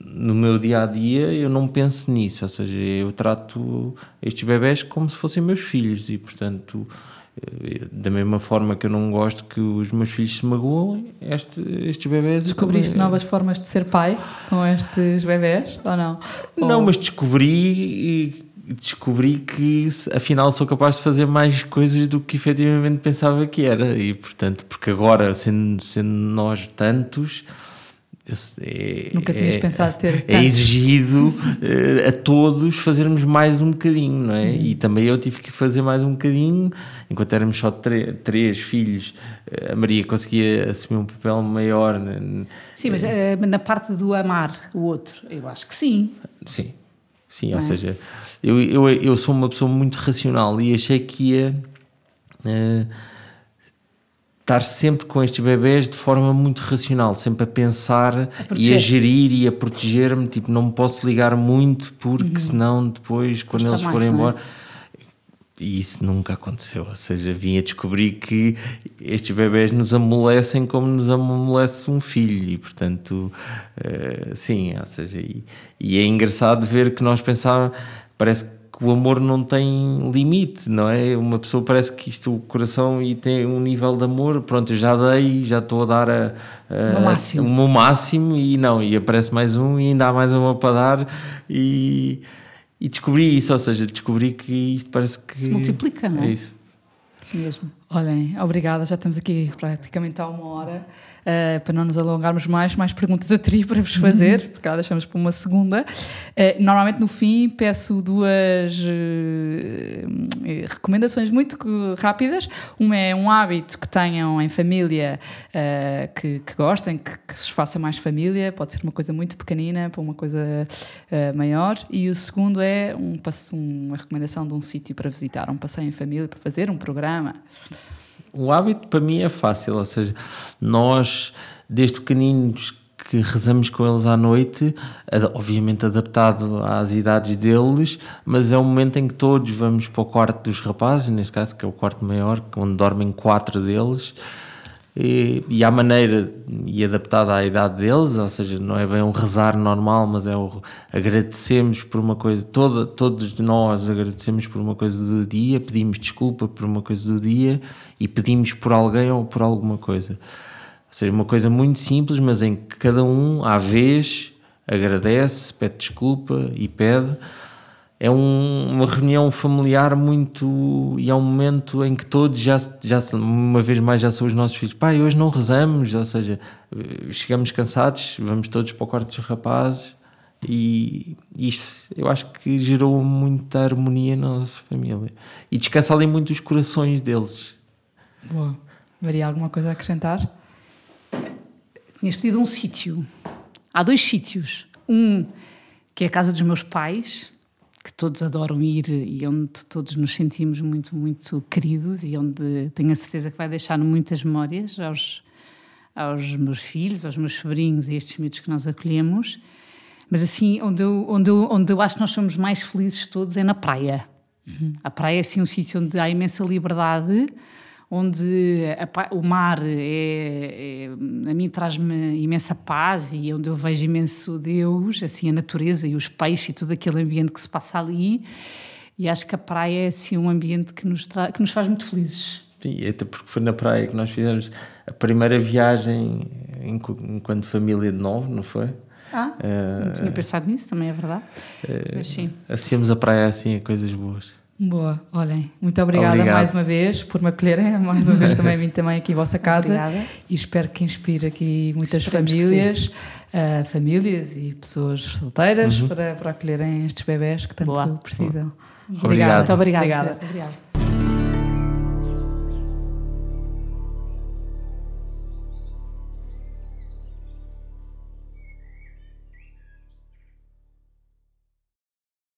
no meu dia a dia eu não penso nisso, ou seja, eu trato estes bebés como se fossem meus filhos e, portanto, eh, da mesma forma que eu não gosto que os meus filhos se magoam, este, estes bebés. Descobriste também... novas formas de ser pai com estes bebés ou não? Não, ou... mas descobri descobri que afinal sou capaz de fazer mais coisas do que efetivamente pensava que era. E portanto, porque agora, sendo, sendo nós tantos. É, Nunca tinhas é, pensado ter. É exigido uh, a todos fazermos mais um bocadinho, não é? Uhum. E também eu tive que fazer mais um bocadinho, enquanto éramos só três filhos, a Maria conseguia assumir um papel maior. Sim, mas uh, na parte do amar o outro, eu acho que sim. Sim, sim, não ou é? seja, eu, eu, eu sou uma pessoa muito racional e achei que ia. Uh, estar sempre com estes bebés de forma muito racional, sempre a pensar a e a gerir e a proteger-me, tipo, não me posso ligar muito porque uhum. senão depois, quando Custa eles forem é? embora... E isso nunca aconteceu, ou seja, vim a descobrir que estes bebés nos amolecem como nos amolece um filho, e portanto, uh, sim, ou seja, e, e, é engraçado ver que nós pensávamos, parece que o amor não tem limite, não é? Uma pessoa parece que isto, o coração e tem um nível de amor, pronto, eu já dei, já estou a dar a, a, o, máximo. o meu máximo e não, e aparece mais um e ainda há mais uma para dar e, e descobri isso, ou seja, descobri que isto parece que... Se multiplica, não é? É isso. Mesmo. Olhem, obrigada, já estamos aqui praticamente há uma hora. Uh, para não nos alongarmos mais, mais perguntas eu teria para vos fazer, uhum. porque deixamos para uma segunda. Uh, normalmente no fim peço duas uh, recomendações muito rápidas. Uma é um hábito que tenham em família que, que, gostem, que, que se faça mais família, pode ser uma coisa muito pequenina para uma coisa maior. E o segundo é um, uma recomendação de um sítio para visitar, um passeio em família, para fazer um programa. O hábito para mim é fácil, ou seja, nós desde pequeninos que rezamos com eles à noite, obviamente adaptado às idades deles, mas é o momento em que todos vamos para o quarto dos rapazes, neste caso que é o quarto maior, onde dormem quatro deles, e, e à maneira e adaptada à idade deles, ou seja, não é bem um rezar normal, mas é o agradecemos por uma coisa, toda, todos nós agradecemos por uma coisa do dia, pedimos desculpa por uma coisa do dia e pedimos por alguém ou por alguma coisa. Ou seja, uma coisa muito simples, mas em que cada um, à vez, agradece, pede desculpa e pede é um, uma reunião familiar muito. e é um momento em que todos já, já, uma vez mais, já são os nossos filhos. Pai, hoje não rezamos, ou seja, chegamos cansados, vamos todos para o quarto dos rapazes e isto eu acho que gerou muita harmonia na nossa família e descansa ali muito os corações deles. Boa. Maria, alguma coisa a acrescentar? Tinhas pedido um sítio. Há dois sítios. Um que é a casa dos meus pais, que todos adoram ir e onde todos nos sentimos muito, muito queridos e onde tenho a certeza que vai deixar muitas memórias aos, aos meus filhos, aos meus sobrinhos e estes miúdos que nós acolhemos. Mas assim, onde eu, onde, eu, onde eu acho que nós somos mais felizes todos é na praia. Uhum. A praia é assim um sítio onde há imensa liberdade, onde a, o mar é, é, a mim traz-me imensa paz e onde eu vejo imenso Deus, assim a natureza e os peixes e todo aquele ambiente que se passa ali. E acho que a praia é assim um ambiente que nos, que nos faz muito felizes. Sim, até porque foi na praia que nós fizemos a primeira viagem enquanto família de novo, não foi? Ah, uh, não tinha pensado nisso, também é verdade. Uh, Mas sim. Associamos a praia assim a coisas boas. Boa, olhem, muito obrigada Obrigado. mais uma vez por me acolherem, mais uma vez também vim também aqui à vossa casa obrigada. e espero que inspire aqui muitas Esperemos famílias, uh, famílias e pessoas solteiras uhum. para, para acolherem estes bebés que tanto Boa. precisam. Obrigado. Muito obrigada. obrigada.